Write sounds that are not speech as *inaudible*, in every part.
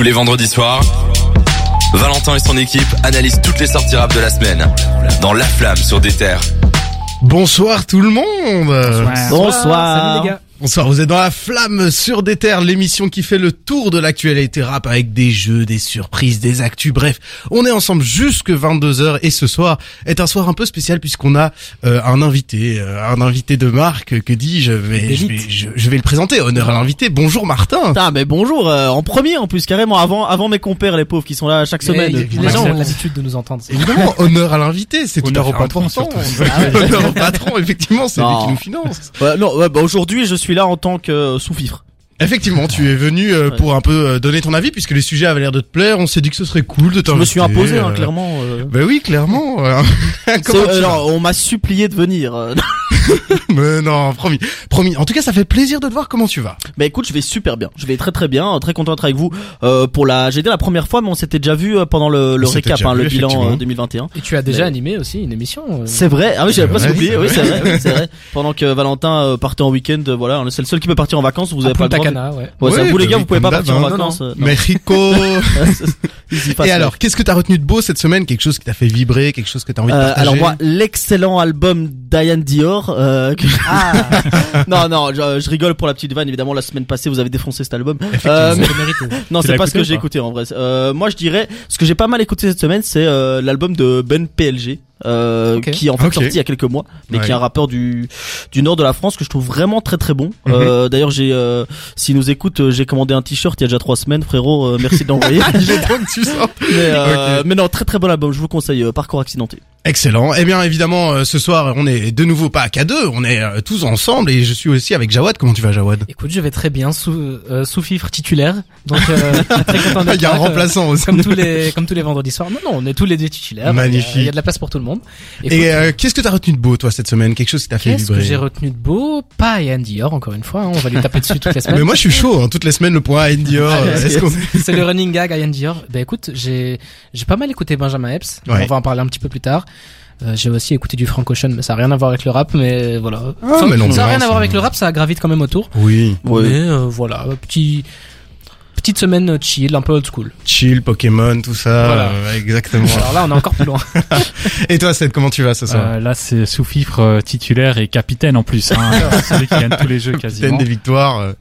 Tous les vendredis soirs, Valentin et son équipe analysent toutes les sorties rap de la semaine dans La Flamme sur des terres. Bonsoir tout le monde Bonsoir. Salut les gars. Bonsoir, vous êtes dans la flamme sur des terres, l'émission qui fait le tour de l'actualité rap avec des jeux, des surprises, des actus, bref, on est ensemble jusque 22h et ce soir est un soir un peu spécial puisqu'on a euh, un invité, euh, un invité de marque, que dis-je, vais, je, vais, je, je vais le présenter, honneur à l'invité, bonjour Martin Putain, mais bonjour, euh, en premier en plus, carrément, avant, avant mes compères, les pauvres, qui sont là chaque semaine. Les, gens ont l'habitude de nous entendre. Évidemment, *laughs* honneur à l'invité, c'est tout Honneur à au fait patron, important. surtout. *laughs* honneur au patron, effectivement, c'est lui qui nous finance. Ouais, non, ouais, bah aujourd'hui, je suis là en tant que euh, sous-fifre. Effectivement, tu es venu euh, Ouais. pour un peu euh, donner ton avis puisque les sujets avaient l'air de te plaire. On s'est dit que ce serait cool de Je t'inviter. me suis imposé, hein, clairement. euh. Ben oui, clairement. *laughs* on m'a supplié de venir. *laughs* *laughs* Mais non, promis, promis. En tout cas, ça fait plaisir de te voir. Comment tu vas? Bah écoute, je vais super bien. Je vais très très bien, très content d'être avec vous. Euh, pour la, j'ai été la première fois, mais on s'était déjà vu euh, pendant le, le récap, hein, vu, le bilan effectivement. euh, 2021. Et tu as déjà Mais- animé aussi une émission. euh, C'est vrai. Ah oui, j'avais presque vrai, oublié. Oui, c'est vrai. oui, c'est vrai. Pendant que Valentin partait en week-end, voilà, c'est le seul qui peut partir en vacances. Vous à avez pas le droit. Ouais. Ouais, c'est Ouais, vous les gars, vous pouvez pas partir en hein. vacances. Mexico. *laughs* Et alors, qu'est-ce que t'as retenu de beau cette semaine? Quelque chose qui t'a fait vibrer Quelque chose que t'as envie de Euh, partager? alors moi, l'excellent album Diane Dior. Euh, que- *laughs* *laughs* non, non, je, je rigole pour la petite vanne. Évidemment, la semaine passée, vous avez défoncé cet album. Euh, mais- *laughs* non, c'est pas ce que j'ai écouté en vrai. Euh, moi, je dirais, ce que j'ai pas mal écouté cette semaine, c'est euh, l'album de Ben PLG. Euh, qui est en fait sorti il y a quelques mois, mais Ouais. qui est un rappeur du du nord de la France que je trouve vraiment très très bon. Mhm. Euh, D'ailleurs, j'ai, euh, s'il nous écoute, euh, j'ai commandé un t-shirt il y a déjà trois semaines, frérot. euh, merci de l'envoyer. *laughs* Il est trop que tu sors. mais, euh, mais non, très très bon album. Je vous conseille. euh, Parcours accidenté. Excellent. Eh bien, évidemment, euh, ce soir, on est de nouveau pas qu'à deux. On est euh, tous ensemble et je suis aussi avec Jawad. Comment tu vas, Jawad? Écoute, je vais très bien sous euh, sous fifre titulaire. Donc euh, *laughs* très content d'être Il y a un là, euh, remplaçant aussi. Comme tous les comme tous les vendredis soirs. Non non, on est tous les deux titulaires. Magnifique. Il y a- de la place pour tout le monde. Écoute, Et euh, qu'est-ce que t'as retenu de beau, toi, cette semaine? Quelque chose qui t'a fait Qu'est-ce que vibrer? j'ai retenu de beau? Pas Ian Dior, encore une fois. hein, on va lui taper dessus toutes les *laughs* Ah, Mais semaines. moi, je suis chaud. Hein, toutes les semaines, le point à Dior. qu'on C'est le running gag Ian Dior. Ben écoute, j'ai j'ai pas mal écouté Benjamin Epps. Ouais. On va en parler un petit peu plus tard. Euh, j'ai aussi écouté du Frank Ocean, mais ça a rien à voir avec le rap. Mais voilà. Ah, mais non, ça a rien à voir avec le rap, ça gravite quand même autour. Oui. Ouais. Mais euh, voilà, petit petite semaine chill, un peu old school. Chill, Pokémon, tout ça. Voilà. euh, exactement. Alors là, on est encore plus loin. *laughs* et toi, Seth, comment tu vas ce soir Euh, là, c'est sous-fifre titulaire et capitaine en plus. Hein, *laughs* celui qui gagne tous les jeux Capitaine quasiment. des victoires.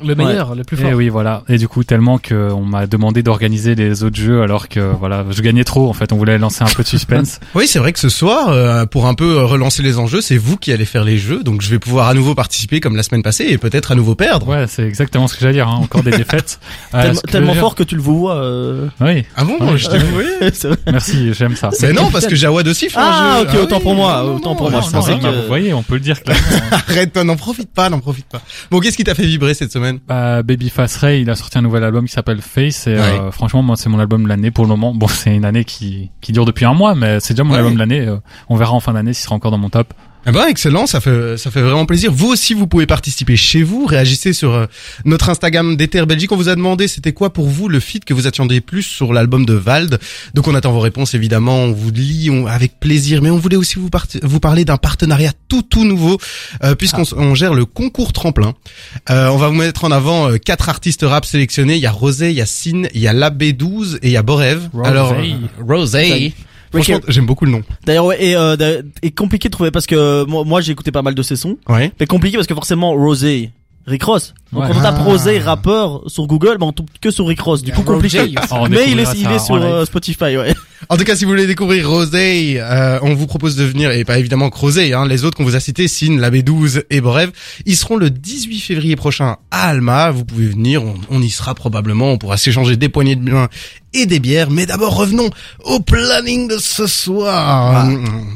Euh. Le meilleur, le plus fort. Et oui, voilà. Et du coup, tellement que on m'a demandé d'organiser les autres jeux alors que voilà, je gagnais trop. En fait, on voulait lancer un peu de suspense. *laughs* Oui, c'est vrai que ce soir, euh, pour un peu relancer les enjeux, c'est vous qui allez faire les jeux. Donc, je vais pouvoir à nouveau participer comme la semaine passée et peut-être à nouveau perdre. ouais, c'est exactement ce que j'allais dire. Hein. Encore des *laughs* défaites. Euh, Tellement, que fort que tu le vois. Euh... Oui. Ah bon Ouais. Je *laughs* vrai. Merci, j'aime ça. Mais non, parce que Jawad aussi fait Ah, un ok, jeu. autant oui, pour moi, non, autant non, pour non, moi, non, je non, pensais bah, que- vous voyez, on peut le dire clairement. Arrête, n'en profite pas, n'en profite pas. Bon, qu'est-ce qui t'a fait vibrer cette semaine Bah, Babyface Ray, il a sorti un nouvel album qui s'appelle Face et euh, franchement, moi, c'est mon album de l'année pour le moment. Bon, *laughs* c'est une année qui qui dure depuis un mois, mais c'est déjà mon Ouais. album de l'année. euh, on verra en fin d'année s'il sera encore dans mon top. Eh ben excellent, ça fait ça fait vraiment plaisir. Vous aussi, vous pouvez participer chez vous, réagissez sur euh, notre Instagram d'Ether Belgique. On vous a demandé c'était quoi pour vous le feat que vous attendiez plus sur l'album de Vald. Donc on attend vos réponses évidemment, on vous lit on- avec plaisir, mais on voulait aussi vous part- vous parler d'un partenariat tout tout nouveau euh, puisqu'on on gère le concours tremplin. Euh, on va vous mettre en avant euh, quatre artistes rap sélectionnés. Il y a Rosé, il y a Sin, il y a l'AB12 et il y a Borev. Rosé. Alors euh, Rosé. Franchement, j'aime beaucoup le nom. D'ailleurs, ouais, et, euh, et compliqué de trouver parce que moi, moi j'ai écouté pas mal de ses sons. Ouais. Mais compliqué parce que forcément, Rosé, Rick Ross. Donc Ouais. quand on tape Ah. Rosé rappeur sur Google, bah on tombe que sur Rick Ross. Du coup, compliqué. *laughs* Oh, Mais il est, il est sur euh, Spotify, ouais. En tout cas, si vous voulez découvrir Rosé, euh, on vous propose de venir, et pas évidemment que Rosé, hein, les autres qu'on vous a cités, Sin, la B12 et Borev, ils seront le 18 février prochain à Alma. Vous pouvez venir, on, on y sera probablement, on pourra s'échanger des poignées de main et des bières. Mais d'abord, revenons au planning de ce soir.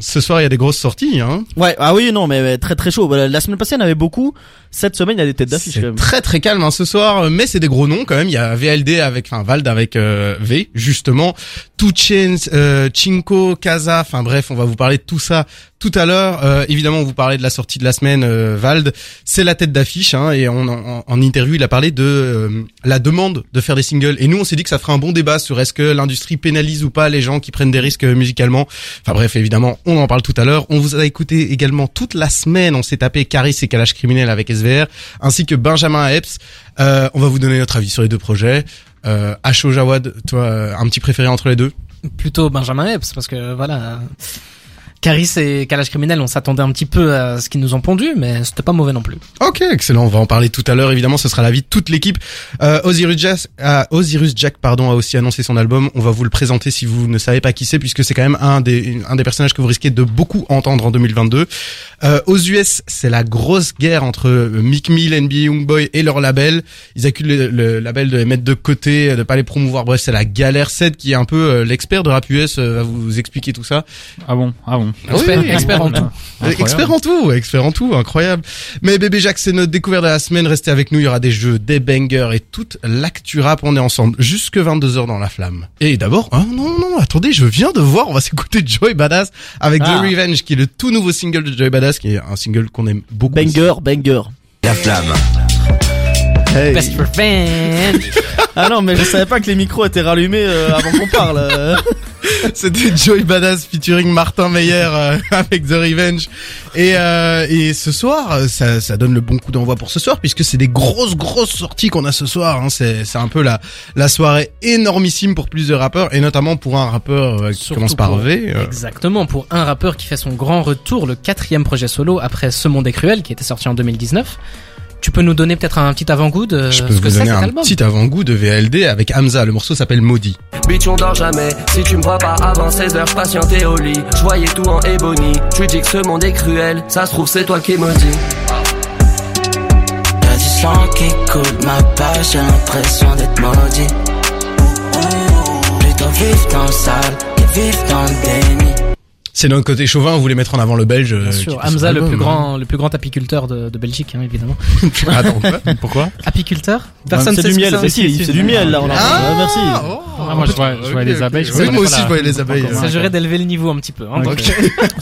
Ce soir, il y a des grosses sorties. Hein. Ouais, ah oui, non, mais, très très chaud. La semaine passée, il y en avait beaucoup. Cette semaine, il y a des têtes d'affiche quand C'est très très calme hein, ce soir, mais c'est des gros noms quand même. Il y a VLD avec, enfin Vald avec euh, V justement, Two Chains, euh, Chinko, Kaza. Enfin bref, on va vous parler de tout ça tout à l'heure. Euh, évidemment, on vous parlait de la sortie de la semaine. euh, Vald, c'est la tête d'affiche hein, et on, en, en interview, il a parlé de euh, la demande de faire des singles. Et nous, on s'est dit que ça ferait un bon débat sur est-ce que l'industrie pénalise ou pas les gens qui prennent des risques musicalement. Enfin bref, évidemment, on en parle tout à l'heure. On vous a écouté également toute la semaine. On s'est tapé Caris et Kalash criminel avec SVR, ainsi que Benjamin Epps. Euh, on va vous donner notre avis sur les deux projets. Euh, Asho Jawad, toi, euh, un petit préféré entre les deux? Plutôt Benjamin Epps, parce que voilà. Caris et Calage Criminel, on s'attendait un petit peu à ce qu'ils nous ont pondu, mais c'était pas mauvais non plus. Ok, excellent. On va en parler tout à l'heure. Évidemment, ce sera l'avis de toute l'équipe. Euh, Osiris, Jack, euh, Osiris Jack, pardon, a aussi annoncé son album. On va vous le présenter si vous ne savez pas qui c'est, puisque c'est quand même un des un des personnages que vous risquez de beaucoup entendre en 2022. Euh, aux US, c'est la grosse guerre entre Mick Mill, NBA Youngboy et leur label. Ils accusent le, le label de les mettre de côté, de pas les promouvoir. Bref, c'est la galère. Sed qui est un peu euh, l'expert de rap US euh, va vous expliquer tout ça. Ah bon, ah bon? Expert, Oui. expert en tout. Incroyable. Expert en tout, expert en tout, incroyable. Mais bébé Jacques, c'est notre découverte de la semaine. Restez avec nous, il y aura des jeux, des bangers et toute l'actu rap. On est ensemble jusque 22h dans la flamme. Et d'abord, oh non, non, attendez, je viens de voir, on va s'écouter Joy Badass avec Ah. The Revenge, qui est le tout nouveau single de Joy Badass, qui est un single qu'on aime beaucoup. Banger, banger. La flamme. Hey. Best revenge. Ah non, mais je savais pas que les micros étaient rallumés euh, avant qu'on parle. euh. *laughs* C'était Joy Badass featuring Martin Meyer euh, avec The Revenge. Et, euh, et ce soir, ça, ça donne le bon coup d'envoi pour ce soir, puisque c'est des grosses, grosses sorties qu'on a ce soir. Hein. C'est, c'est un peu la, la soirée énormissime pour plusieurs rappeurs, et notamment pour un rappeur euh, qui Surtout commence par pour- V. euh. Exactement, pour un rappeur qui fait son grand retour, le quatrième projet solo après Ce Monde est Cruel, qui était sorti en 2019. Tu peux nous donner peut-être un petit avant-goût de Je ce peux que vous c'est donner un album petit avant-goût de VLD avec Hamza. Le morceau s'appelle Maudit. Bitch on dort jamais, si tu me vois pas avant 16 heures, je patientais au lit Je voyais tout en ébony, tu dis que ce monde est cruel Ça se trouve c'est toi qui maudit Y'a du sang qui coule ma page, j'ai l'impression d'être maudit. Plutôt vivre dans le sale que vivre dans le déni. C'est notre côté chauvin, on voulait mettre en avant le belge. euh, Bien sûr, Hamza, le plus grand, le plus grand apiculteur de, de Belgique, hein, évidemment. *laughs* Attends, quoi *laughs* Pourquoi Apiculteur Personne C'est sait du miel, c'est. si, c'est du miel là. On a... Ah, merci. oh, Ah, moi, je vois- je vois ok, les abeilles, je Oui, moi aussi, je voyais les *laughs* abeilles. Euh. Jurait d'élever le niveau un petit peu. Hein, donc,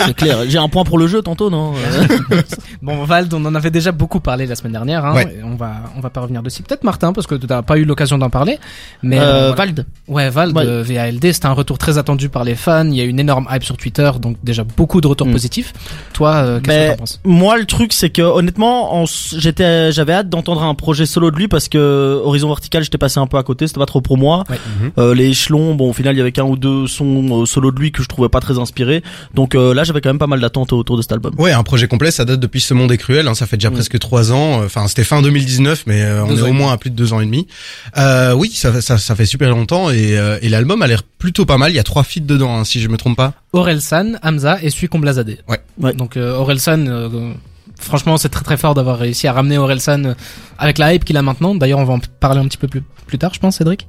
C'est clair. J'ai un point pour le jeu tantôt, non Euh, Bon, Vald, on en avait déjà beaucoup parlé la semaine dernière. Hein, Ouais. et on va, on va pas revenir dessus. Peut-être Martin, parce que tu n'as pas eu l'occasion d'en parler. Mais euh, euh, voilà. Vald. ouais, Vald, Ouais. euh, VALD, c'était un retour très attendu par les fans. Il y a eu une énorme hype sur Twitter, donc déjà beaucoup de retours Mm. positifs. Toi, euh, qu'est-ce que t'en penses moi, le truc, c'est que honnêtement, j'étais, j'avais hâte d'entendre un projet solo de lui parce que Horizon Vertical, j'étais passé un peu à côté, c'était pas trop pour moi. Ouais. Mhm. Euh, les échelons, bon, au final, il y avait qu'un ou deux sons euh, solo de lui que je trouvais pas très inspirés. Donc euh, là, j'avais quand même pas mal d'attentes autour de cet album. Ouais, un projet complet, ça date depuis Ce Monde est cruel, hein, ça fait déjà Mm. presque trois ans. euh, Enfin, c'était fin 2019, mais euh, on Deux est au moins à plus de deux ans et demi. Euh, oui, ça, ça, ça fait super longtemps et, euh, et l'album a l'air plutôt pas mal. Il y a trois feats dedans, hein, si je me trompe pas. Orelsan, Hamza et qu'on Blazadé. Ouais. Ouais. Donc euh, Orelsan, euh, franchement, c'est très très fort d'avoir réussi à ramener Orelsan euh, avec la hype qu'il a maintenant. D'ailleurs, on va en parler un petit peu plus, plus tard, je pense, Cédric.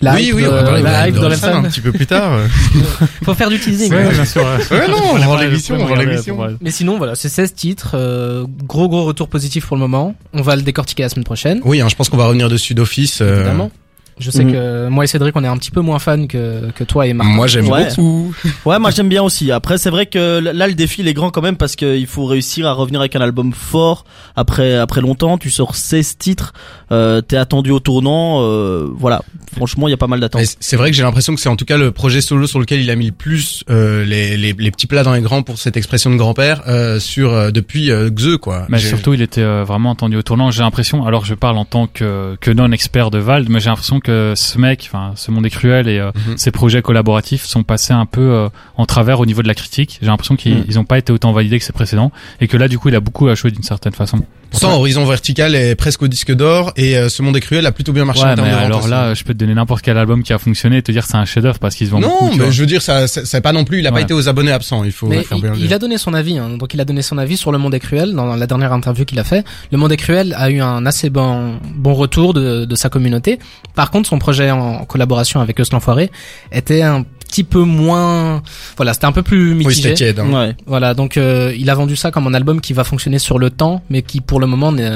La oui, hype oui, de- on va parler la de- hype de d'Orelsan. un petit peu plus tard. *laughs* Faut faire du teasing. Ouais, hein. bien sûr. ouais. *laughs* ouais, non, on l'émission, l'émission. Mais sinon, voilà, c'est 16 titres, euh, gros gros retour positif pour le moment. On va le décortiquer la semaine prochaine, Oui, hein, je pense qu'on va revenir dessus d'office. euh, évidemment. Je sais Mhm. que moi et Cédric, on est un petit peu moins fans que, que toi et Marc. Moi, j'aime Ouais. beaucoup. Ouais, moi j'aime bien aussi. Après, c'est vrai que là le défi il est grand quand même parce qu'il faut réussir à revenir avec un album fort après après longtemps. Tu sors 16 titres, euh, t'es attendu au tournant. Euh, voilà, franchement, il y a pas mal d'attentes. C'est vrai que j'ai l'impression que c'est en tout cas le projet solo sur lequel il a mis le plus euh, les, les, les petits plats dans les grands pour cette expression de grand-père euh, sur euh, depuis euh, Xe quoi. Mais surtout, il était euh, vraiment entendu au tournant. J'ai l'impression, alors je parle en tant que, que non-expert de Vald, mais j'ai l'impression que ce mec, enfin, ce monde est cruel et euh, Mhm. ses projets collaboratifs sont passés un peu euh, en travers au niveau de la critique. J'ai l'impression qu'ils ils ont pas été autant validés que ses précédents et que là, du coup, il a beaucoup à jouer d'une certaine façon. Pourtant, Horizon Vertical est presque au disque d'or et euh, Ce Monde est cruel a plutôt bien marché en Ouais, termes mais de alors aussi. là, je peux te donner n'importe quel album qui a fonctionné et te dire que c'est un chef-d'œuvre parce qu'ils se vendent non, beaucoup. mais vois. je veux dire, ça, ça- c'est pas non plus. Il a pas été aux abonnés absents. Il faut Mais faire il, bien le il dire. a donné son avis, hein. donc il a donné son avis sur Le Monde est cruel dans la dernière interview qu'il a fait. Le Monde est cruel a eu un assez bon bon retour de, de sa communauté. Par contre, son projet en collaboration avec Eus l'Enfoiré était un petit peu moins, voilà, c'était un peu plus Oui, mitigé. c'était tiède. hein. Ouais. Voilà, donc euh, il a vendu ça comme un album qui va fonctionner sur le temps, mais qui pour le moment n'est-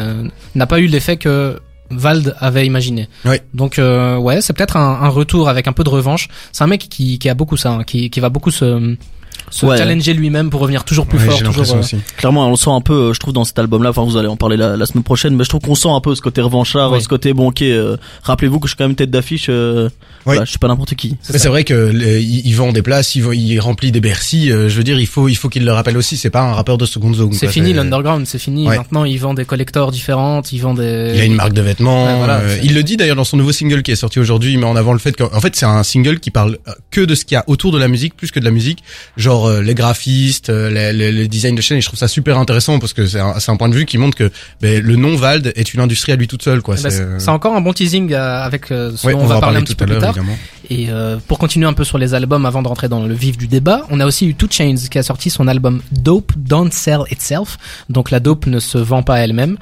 n'a pas eu l'effet que Vald avait imaginé. Oui. Donc euh, ouais, c'est peut-être un, un retour avec un peu de revanche. C'est un mec qui, qui a beaucoup ça, hein, qui, qui va beaucoup se se Ouais. challenger lui-même pour revenir toujours plus Ouais, fort, toujours. euh, aussi. Clairement, on le sent un peu, euh, je trouve, dans cet album-là. Enfin, vous allez en parler la, la semaine prochaine, mais je trouve qu'on sent un peu ce côté revanchard, Oui. ce côté bon, ok. euh, Rappelez-vous que je suis quand même tête d'affiche. Euh, Oui. voilà, je suis pas n'importe qui. Mais c'est vrai que le- il, il vend des places, il, vend- il remplit des Bercy. euh, je veux dire, il faut, il faut qu'il le rappelle aussi. C'est pas un rappeur de seconde zone. C'est fini l'underground, c'est fini. Ouais. Maintenant, ils vendent des collectors différentes, ils vendent des. Il a une marque de vêtements. Ouais, voilà, euh, il le dit d'ailleurs dans son nouveau single qui est sorti aujourd'hui. Il met en avant le fait qu'en en fait c'est un single qui parle euh, que de ce qu'il y a autour de la musique plus que de la musique. Genre euh, les graphistes, euh, les, les- les designs de chaîne. Et je trouve ça super intéressant parce que c'est un, point de vue qui montre que ben, le nom Vald est une industrie à lui toute seule. Quoi. Eh ben, C'est, encore un bon teasing euh, avec ce ouais, dont on, va parler un petit tout peu à plus l'heure tard. évidemment. Et euh, pour continuer un peu sur les albums avant de rentrer dans le vif du débat, on a aussi eu Two Chains qui a sorti son album Dope Don't Sell Itself. Donc la dope ne se vend pas elle-même.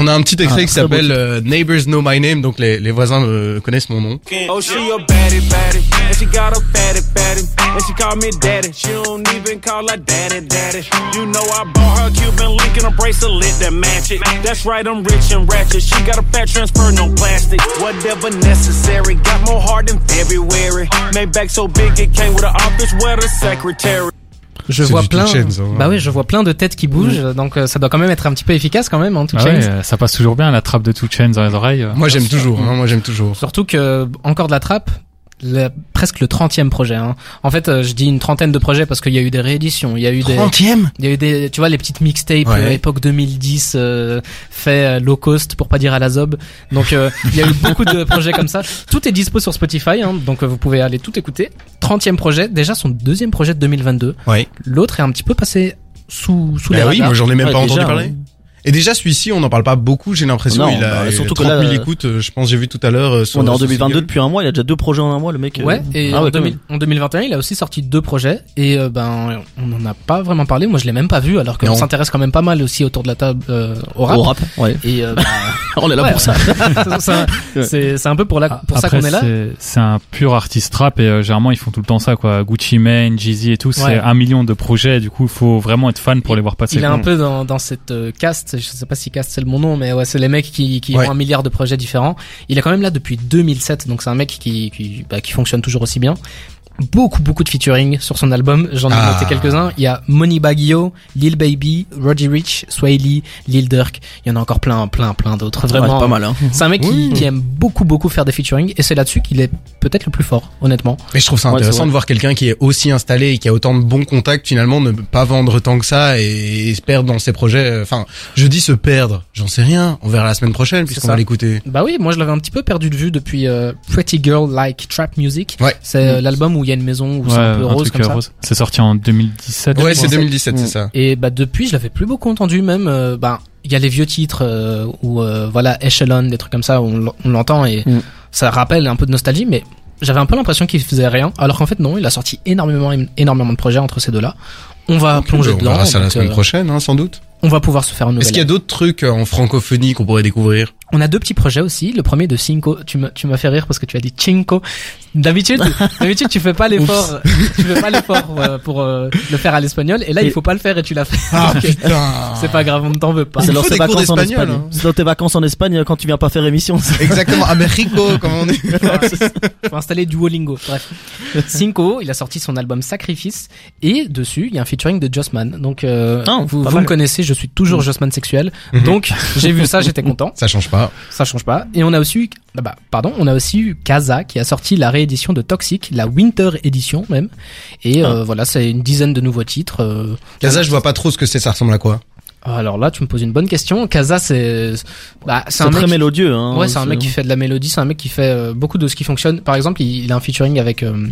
On a un petit extrait Ah, qui s'appelle euh, Neighbors Know My Name, donc les, les voisins euh, connaissent mon nom. Oh, she a baddie, baddie. And she got a fatty, fatty. And she call me daddy. She don't even call her daddy, daddy. You know I bought her Cuban link and a bracelet that match it. That's right, I'm rich and ratchet. She got a fat transfer, no plastic. Whatever necessary. Got more heart than February. Made back so big it came with an office where the secretary. Je vois plein. Hein. Bah oui, je vois plein de têtes qui bougent. Donc euh, ça doit quand même être un petit peu efficace quand même, hein, Two Ah ouais, euh, ça passe toujours bien la trappe de Two Chains dans les oreilles. euh. Moi j'aime toujours, hein, moi j'aime toujours. Surtout que encore de la trappe. Le- presque le 30e projet. Hein. En fait, euh, je dis une trentaine de projets parce qu'il y a eu des rééditions, il y a eu des, Trentième? il y a eu des, tu vois, les petites mixtapes Ouais. euh, époque 2010 euh, fait euh, low cost pour pas dire à la zob. Donc euh, il y a eu *laughs* beaucoup de projets comme ça. Tout est dispo sur Spotify, hein, donc euh, vous pouvez aller tout écouter. 30e projet, déjà son deuxième projet de 2022. Ouais. L'autre est un petit peu passé sous sous les Bah oui, radars. moi j'en ai même Ouais, pas entendu déjà, parler. Et déjà celui-ci, on n'en parle pas beaucoup, j'ai l'impression. Non, il a bah, surtout que 30 000 là, euh, écoutes, euh, je pense j'ai vu tout à l'heure. euh, sur- On est en sur 2022 single. depuis un mois, il a déjà deux projets en un mois, le mec. euh. Ouais, et Ah en, ouais, quand 2000 même. en 2021, il a aussi sorti deux projets et euh, ben on n'en a pas vraiment parlé. Moi, je l'ai même pas vu alors qu'on s'intéresse quand même pas mal aussi autour de la table euh, au rap. Au rap, ouais. Et euh, bah, *laughs* On est là Ouais, pour ça. *laughs* c'est- un peu pour, la, pour ça qu'on est là. c'est- C'est un pur artiste rap et euh, généralement ils font tout le temps ça quoi. Gucci Mane, Jeezy et tout, c'est Ouais. un million de projets. Du coup, il faut vraiment être fan pour les voir passer. Il est un peu dans, dans cette euh, je sais pas si caste c'est le bon nom, mais ouais, c'est les mecs qui, qui Ouais. ont un milliard de projets différents. Il est quand même là depuis 2007, donc c'est un mec qui, qui, bah, qui fonctionne toujours aussi bien. Beaucoup, beaucoup de featuring sur son album. J'en ai Ah. noté quelques-uns. Il y a Moneybag Yo, Lil Baby, Roddy Rich, Sway Lee, Lil Durk. Il y en a encore plein, plein, plein d'autres. Vraiment. pas mal, hein. C'est un mec qui, Oui. qui aime beaucoup, beaucoup faire des featuring, et c'est là-dessus qu'il est peut-être le plus fort, honnêtement. Mais je trouve ça intéressant de voir quelqu'un qui est aussi installé et qui a autant de bons contacts finalement ne pas vendre tant que ça et, et se perdre dans ses projets. Enfin, je dis se perdre, j'en sais rien. On verra la semaine prochaine puisqu'on va l'écouter. Bah oui, moi je l'avais un petit peu perdu de vue depuis euh, Pretty Girl Like Trap Music. Ouais. C'est euh, l'album où il y a une maison où c'est un peu un rose truc, comme ça. rose. C'est sorti en 2017. Ouais, c'est crois. 2017, c'est ça. Et bah depuis, je l'avais plus beaucoup entendu même. euh, bah il y a les vieux titres euh, où euh, voilà Echelon, des trucs comme ça où on on l'entend et Mm. ça rappelle un peu de nostalgie, mais j'avais un peu l'impression qu'il faisait rien. Alors qu'en fait non, il a sorti énormément énormément de projets entre ces deux-là. On va plonger on dedans. verra ça la semaine euh, prochaine, hein, sans doute. On va pouvoir se faire un nouvel. Est-ce qu'il y a d'autres trucs euh, en francophonie qu'on pourrait découvrir On a deux petits projets aussi. Le premier de Cinco. Tu m'as fait rire parce que tu as dit Cinco. D'habitude, *laughs* d'habitude, tu fais pas l'effort, tu fais pas l'effort euh, pour euh, le faire à l'espagnol. Et là, il faut pas le faire et tu l'as fait. Ah *laughs* putain c'est pas grave, on ne t'en veut pas. C'est dans tes vacances en Espagne. hein. C'est dans tes vacances en Espagne quand tu viens pas faire émission. *laughs* Exactement, à Mexico, comme on dit. faut installer Duolingo. Bref. Cinco, il a sorti son album Sacrifice et dessus, il y a un featuring de Jossman. Donc, euh, Ah, vous, vous me connaissez, je suis toujours Jossman sexuel. Mhm. Donc, j'ai vu ça, j'étais content. *laughs* Ça change pas. Ça change pas. Et on a aussi eu, ah bah, pardon, on a aussi eu Kaza qui a sorti la réédition de Toxic, la Winter Edition même. Et Ah. euh, voilà, c'est une dizaine de nouveaux titres. euh. Casa, je vois pas trop ce que c'est, ça ressemble à quoi Alors là, tu me poses une bonne question. Kaza, c'est, bah, c'est C'est un très mec. mélodieux. Hein, Ouais, c'est un mec qui fait de la mélodie, c'est un mec qui fait euh, beaucoup de ce qui fonctionne. Par exemple, il, il a un featuring avec, euh,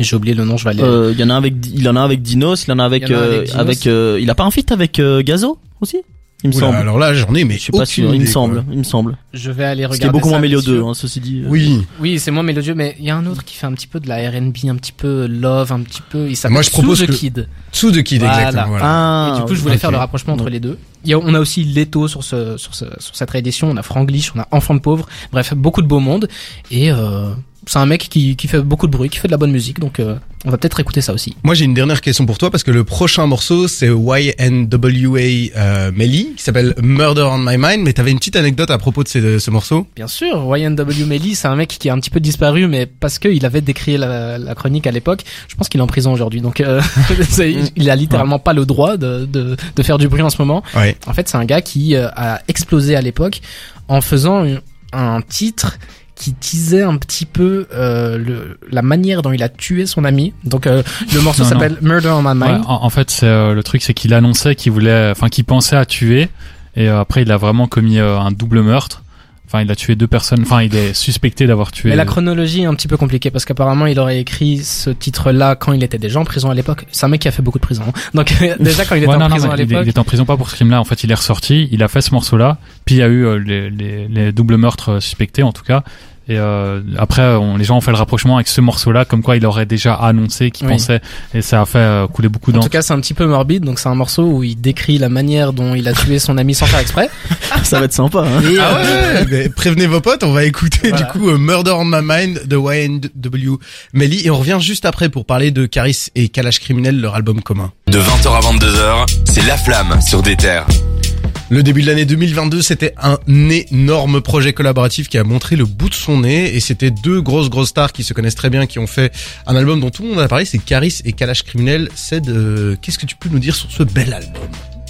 j'ai oublié le nom, je vais aller. Euh, Il y en a un avec, il en a un avec Dinos, il en a avec, en a un euh, avec avec, euh, il a pas un feat avec euh, Gazo aussi? Il me Oula, semble. Alors là, j'en ai, mais Je suis pas sûr. Il me semble. quoi. Il me semble. Je vais aller Ce regarder. qui est beaucoup ça, moins mélodieux, hein, ceci dit. Oui. Oui, c'est moins mélodieux, mais il y a un autre qui fait un petit peu de la R&B, un petit peu love, un petit peu. Il s'appelle Moi, je propose Sue the Kid. Sous de Kid, Voilà. exactement. Voilà. Ah. Et du coup, je voulais faire le rapprochement entre les deux. Il y a, on a aussi Leto sur ce, sur ce, sur cette réédition. On a Franglish, on a Enfant de pauvre. Bref, beaucoup de beau monde. Et, euh, c'est un mec qui, qui fait beaucoup de bruit, qui fait de la bonne musique, donc euh, on va peut-être écouter ça aussi. Moi j'ai une dernière question pour toi parce que le prochain morceau c'est YNWA euh, Melly qui s'appelle Murder on My Mind mais t'avais une petite anecdote à propos de, ces- de ce morceau Bien sûr, YNW Melly, c'est un mec qui a un petit peu disparu, mais parce que il avait décrit la, la chronique à l'époque, je pense qu'il est en prison aujourd'hui, donc euh, *laughs* c'est- il a littéralement pas le droit de, de, de faire du bruit en ce moment. Ouais. En fait, c'est un gars qui euh, a explosé à l'époque en faisant un titre qui teasait un petit peu euh, le, la manière dont il a tué son ami. Donc euh, le morceau s'appelle Murder on My Ouais, Mind. en, en fait, c'est euh, le truc, c'est qu'il annonçait qu'il voulait, enfin, qu'il pensait à tuer, et euh, après, il a vraiment commis euh, un double meurtre. Enfin, il a tué deux personnes. Enfin, il est suspecté d'avoir tué. Mais la chronologie est un petit peu compliquée parce qu'apparemment il aurait écrit ce titre-là quand il était déjà en prison à l'époque. C'est un mec qui a fait beaucoup de prison. Donc *laughs* déjà quand il était Ouais, en non, prison à il, l'époque. il est en prison pas pour ce crime-là. En fait, il est ressorti, il a fait ce morceau-là, puis il y a eu euh, les, les, les doubles meurtres euh, suspectés en tout cas. Et euh, après, on, les gens ont fait le rapprochement avec ce morceau-là, comme quoi il aurait déjà annoncé qu'il Oui. pensait, et ça a fait euh, couler beaucoup En d'encre. tout cas, c'est un petit peu morbide, donc c'est un morceau où il décrit la manière dont il a tué son ami sans faire exprès. *laughs* Ça va être sympa. Hein. Et, Ah euh, ouais, mais prévenez vos potes, on va écouter Voilà. du coup euh, Murder on My Mind de YNW Melly et on revient juste après pour parler de Caris et Kalash Criminel, leur album commun. De 20h à 22h, c'est La Flamme sur des terres. Le début de l'année 2022, c'était un énorme projet collaboratif qui a montré le bout de son nez. Et c'était deux grosses grosses stars qui se connaissent très bien qui ont fait un album dont tout le monde a parlé, c'est Caris et Kalash Criminel. C'est de... Qu'est-ce que tu peux nous dire sur ce bel album?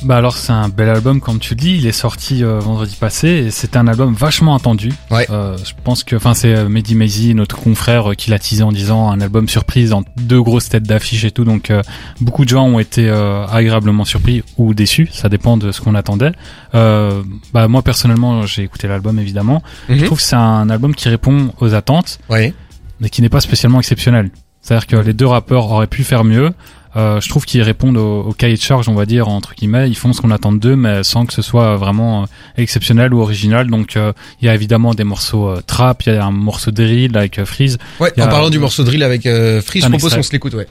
Bah alors c'est un bel album comme tu le dis, il est sorti euh, vendredi passé et c'était un album vachement attendu. Ouais. Euh, je pense que enfin c'est euh, Mehdi Maizi, notre confrère, euh, qui l'a teasé en disant un album surprise en deux grosses têtes d'affiche et tout. Donc euh, beaucoup de gens ont été euh, agréablement surpris ou déçus, ça dépend de ce qu'on attendait. Euh, bah moi personnellement j'ai écouté l'album évidemment. Mhm. Je trouve que c'est un album qui répond aux attentes Ouais. mais qui n'est pas spécialement exceptionnel. C'est-à-dire que les deux rappeurs auraient pu faire mieux. Euh, je trouve qu'ils répondent au, au cahier de charge, on va dire entre guillemets. Ils font ce qu'on attend d'eux, mais sans que ce soit vraiment euh, exceptionnel ou original. Donc, euh, il y a évidemment des morceaux euh, trap, il y a un morceau drill avec euh, Freeze. Ouais, en parlant du morceau drill avec euh, Free, je propose qu'on se l'écoute, ouais.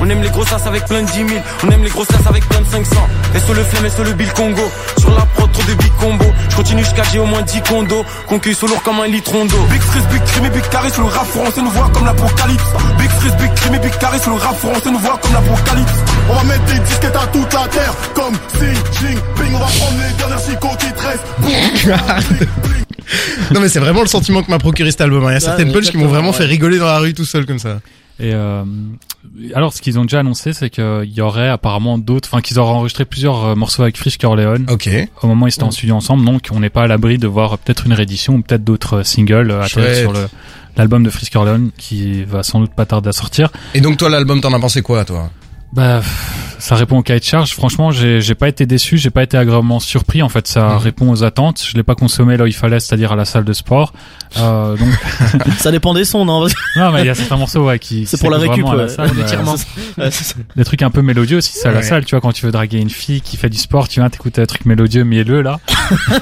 On aime les grossasses avec plein de 10 000 On aime les grossasses avec plein de 500 Et sur le flemme et sur le bill Congo. Sur la prod trop de big combo Je continue jusqu'à j'ai au moins 10 condos. Concueille sous lourd comme un litron d'eau. Big Freeze, Big Crime et Big Carré sur le rap français. Nous voit comme l'apocalypse. Big Freeze, Big Crime et Big Carré sur le rap français. Nous voit comme l'apocalypse. On va mettre des disquettes à toute la terre. Comme Xi Jinping. On va prendre les dernières chicots qui te restent. *laughs* Non mais c'est vraiment le sentiment que m'a procuré cet album. hein. Il y a certaines punches qui m'ont vraiment ouais. fait rigoler dans la rue tout seul comme ça. Et euh, alors, ce qu'ils ont déjà annoncé, c'est qu'il y aurait apparemment d'autres, enfin qu'ils auraient enregistré plusieurs euh, morceaux avec Frisch Corleone. Ok. Au moment où ils étaient en studio ensemble, donc on n'est pas à l'abri de voir peut-être une réédition ou peut-être d'autres euh, singles euh, Chouette. sur le l'album de Frisk Corleone qui va sans doute pas tarder à sortir. Et donc toi l'album t'en as pensé quoi toi? Bah, ça répond au cahier de charge. Franchement, j'ai pas été déçu, j'ai pas été agréablement surpris. En fait, ça Mhm. répond aux attentes. Je l'ai pas consommé là où il fallait, c'est-à-dire à la salle de sport. Euh, donc, *laughs* Ça dépend des sons, non non, mais il y a certains morceaux ouais, qui C'est pour la récup, la ouais. salle, euh, Ouais, c'est ça. des trucs un peu mélodieux aussi, c'est à la Ouais. salle. Tu vois, quand tu veux draguer une fille qui fait du sport, tu viens t'écouter des trucs mélodieux, mielleux là.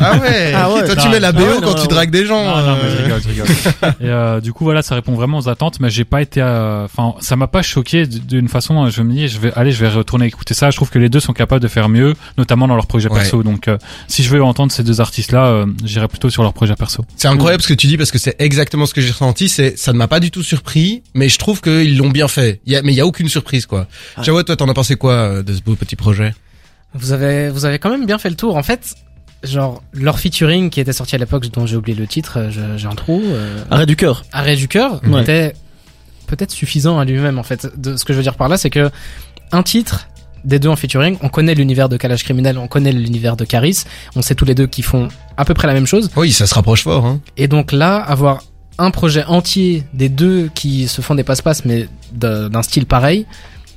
Ah ouais. Ah ouais. Toi tu mets la BO non, quand non, tu ouais. dragues des gens. Non, non, mais je euh. rigole, je rigole. Et euh, du coup, voilà, ça répond vraiment aux attentes, mais j'ai pas été, euh, enfin, ça m'a pas choqué d'une façon. Je me dis, je vais, allez, je vais retourner écouter ça. Je trouve que les deux sont capables de faire mieux, notamment dans leur projet Ouais. perso. Donc, euh, si je veux entendre ces deux artistes-là, euh, j'irai plutôt sur leur projet perso. C'est incroyable ce que tu dis parce que c'est exactement ce que j'ai ressenti. C'est ça ne m'a pas du tout surpris, mais je trouve qu'ils l'ont bien fait. Y a, mais il y a aucune surprise quoi. Jawad, toi t'en as pensé quoi euh, de ce beau petit projet? Vous avez, vous avez quand même bien fait le tour. En fait, genre, leur featuring qui était sorti à l'époque, dont j'ai oublié le titre, j'ai un trou, euh, Arrêt du cœur. Arrêt du cœur, Ouais. était peut-être suffisant à lui-même, en fait. De, ce que je veux dire par là, c'est que un titre des deux en featuring, on connaît l'univers de Kalash Criminel, on connaît l'univers de Caris, on sait tous les deux qu'ils font à peu près la même chose. Oui, ça se rapproche fort. Hein. Et donc là, avoir un projet entier des deux qui se font des passe-passe, mais d'un style pareil,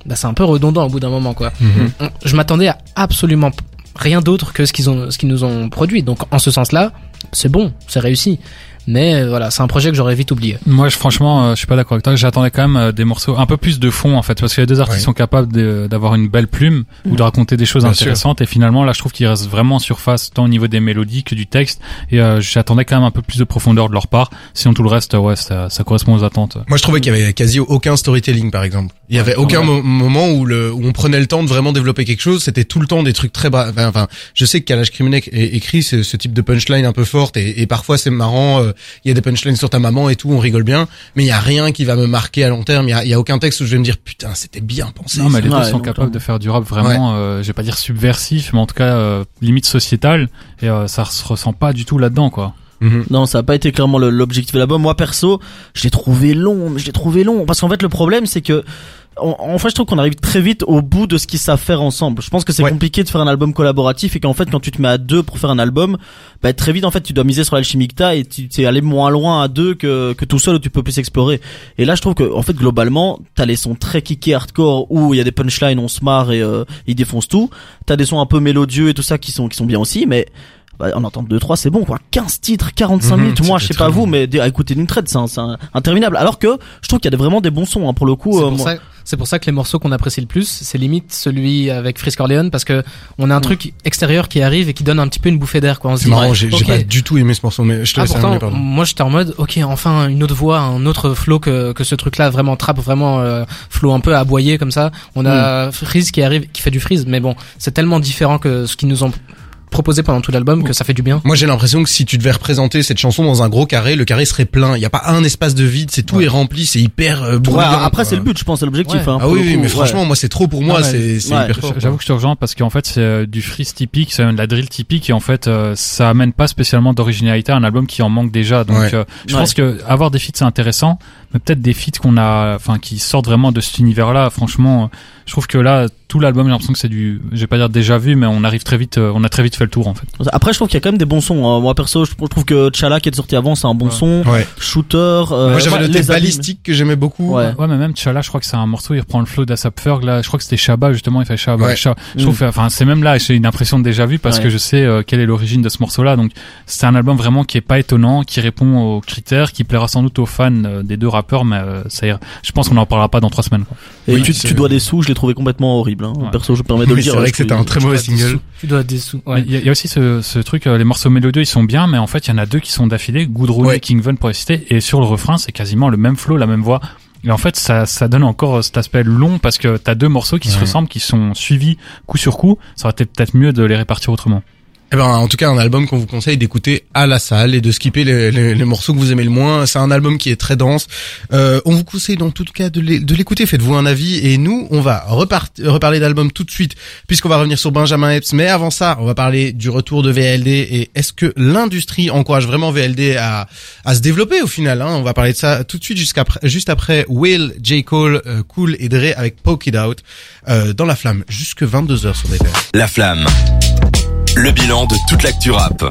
bah c'est un peu redondant au bout d'un moment, quoi. On- Je m'attendais à absolument rien d'autre que ce qu'ils ont, ce qu'ils nous ont produit. Donc en ce sens-là, c'est bon, c'est réussi. Mais euh, voilà, c'est un projet que j'aurais vite oublié. Moi, je, franchement, euh, je suis pas d'accord avec toi. J'attendais quand même euh, des morceaux un peu plus de fond, en fait, parce que les deux artistes sont capables de- d'avoir une belle plume ou de raconter des choses Bien sûr. intéressantes. Et finalement, là, je trouve qu'ils restent vraiment en surface, tant au niveau des mélodies que du texte. Et euh, j'attendais quand même un peu plus de profondeur de leur part. Sinon, tout le reste, ouais, ça, ça correspond aux attentes. Moi je trouvais qu'il y avait quasi aucun storytelling par exemple. Il y avait Ouais, aucun ouais. mo- moment où, le, où on prenait le temps de vraiment développer quelque chose. C'était tout le temps des trucs très bas. Enfin, enfin, je sais que Kalash Criminec é- écrit ce, ce type de punchline un peu forte et, et parfois c'est marrant. euh, Il y a des punchlines sur ta maman et tout, on rigole bien. Mais il y a rien qui va me marquer à long terme. Il y a, il y a aucun texte où je vais me dire putain, c'était bien pensé. Non, mais ça. les deux Ouais, sont capables de faire du rap vraiment, euh, je vais pas dire subversif, mais en tout cas euh, limite sociétal, et euh, ça se ressent pas du tout là-dedans, quoi. Mhm. Non, ça a pas été clairement l'objectif de l'album. Moi perso, je l'ai trouvé long, mais je l'ai trouvé long parce qu'en fait le problème c'est que en, en fait je trouve qu'on arrive très vite au bout de ce qu'ils savent faire ensemble. Je pense que c'est Ouais. compliqué de faire un album collaboratif et qu'en fait quand tu te mets à deux pour faire un album, bah très vite en fait tu dois miser sur l'alchimie et tu es allé moins loin à deux que que tout seul où tu peux plus explorer. Et là je trouve que en fait globalement t'as les sons très kickés hardcore où il y a des punchlines on se marre et euh, ils défoncent tout. T'as des sons un peu mélodieux et tout ça qui sont qui sont bien aussi, mais bah, en entendre 2 3 c'est bon quoi 15 titres 45 Mhm, minutes moi je sais pas vous long. mais des- à écouter d'une traite c'est un- c'est un- interminable alors que je trouve qu'il y a vraiment des bons sons hein, pour le coup C'est euh, pour, moi- ça, c'est pour ça que les morceaux qu'on apprécie le plus, c'est limite celui avec Frisk Orleans parce que on a un truc extérieur qui arrive et qui donne un petit peu une bouffée d'air quoi. On C'est marrant, j'ai pas du tout aimé ce morceau, mais je te Ah, laisse pourtant, terminer, pardon. moi j'étais en mode, ok, enfin une autre voix, un autre flow que, que ce truc-là, vraiment trap, vraiment euh, flow un peu aboyé comme ça. On a Freeze qui arrive, qui fait du freeze, mais bon, c'est tellement différent que ce qu'ils nous ont proposé pendant tout l'album que ça fait du bien. Moi, j'ai l'impression que si tu devais représenter cette chanson dans un gros carré, le carré serait plein. Il y a pas un espace de vide, c'est tout est rempli, c'est hyper euh, Ouais, après c'est le but je pense c'est l'objectif Ouais. hein, Ah oui, mais ouais. franchement, moi, c'est trop pour moi. C'est hyper fort. J'avoue que je te rejoins parce qu'en fait c'est euh, du freeze typique, c'est de la drill typique et en fait euh, ça amène pas spécialement d'originalité à un album qui en manque déjà. Donc Ouais. euh, je Ouais. pense que avoir des feats c'est intéressant, mais peut-être des feats qu'on a, enfin qui sortent vraiment de cet univers-là. Franchement, je trouve que là tout l'album j'ai l'impression que c'est du, je vais pas dire déjà vu, mais on arrive très vite, euh, on a très vite fait le tour en fait. après je trouve qu'il y a quand même des bons sons hein. moi perso je trouve que Chala qui est sorti avant c'est un bon Ouais. son Ouais. Shooter euh, Moi, j'avais les abîmes. balistique que j'aimais beaucoup. Ouais. Ouais, mais même Tchala, je crois que c'est un morceau, il reprend le flow d'Asap Ferg, là, je crois que c'était Shabba, justement, il fait Shabba, Ouais. Shabba. Je Mm. trouve, enfin, c'est même là, j'ai une impression de déjà vu parce Ouais. que je sais euh, quelle est l'origine de ce morceau-là. Donc, c'est un album vraiment qui est pas étonnant, qui répond aux critères, qui plaira sans doute aux fans euh, des deux rappeurs, mais euh, ça. Je pense qu'on en parlera pas dans trois semaines. Quoi. et Oui, tu, tu dois des sous je l'ai trouvé complètement horrible hein. Ouais. perso je me permets de Oui, le dire c'est vrai je que c'était un très mauvais single. Tu dois des sous. Ouais. Il y, a- il y a aussi ce, ce truc, euh, les morceaux mélodieux, ils sont bien, mais en fait, il y en a deux qui sont d'affilée, Good Rooney, Ouais. King Von pour les citer, et sur le refrain, c'est quasiment le même flow, la même voix. Et en fait, ça, ça donne encore euh, cet aspect long parce que t'as deux morceaux qui se ressemblent, qui sont suivis coup sur coup. Ça aurait été peut-être mieux de les répartir autrement. Eh ben, en tout cas, un album qu'on vous conseille d'écouter à la salle et de skipper les, les- les morceaux que vous aimez le moins. C'est un album qui est très dense. Euh, on vous conseille dans tout cas de l'é- de l'écouter. Faites-vous un avis. Et nous, on va reparler d'album tout de suite, puisqu'on va revenir sur Benjamin Epps. Mais avant ça, on va parler du retour de VLD et est-ce que l'industrie encourage vraiment VLD à, à se développer au final. Hein? On va parler de ça tout de suite jusqu'après, juste après Will, J. Cole, euh, Cool et Dre avec Poke It Out euh, dans la flamme jusque 22h sur des La flamme. Le bilan de toute l'actu rap.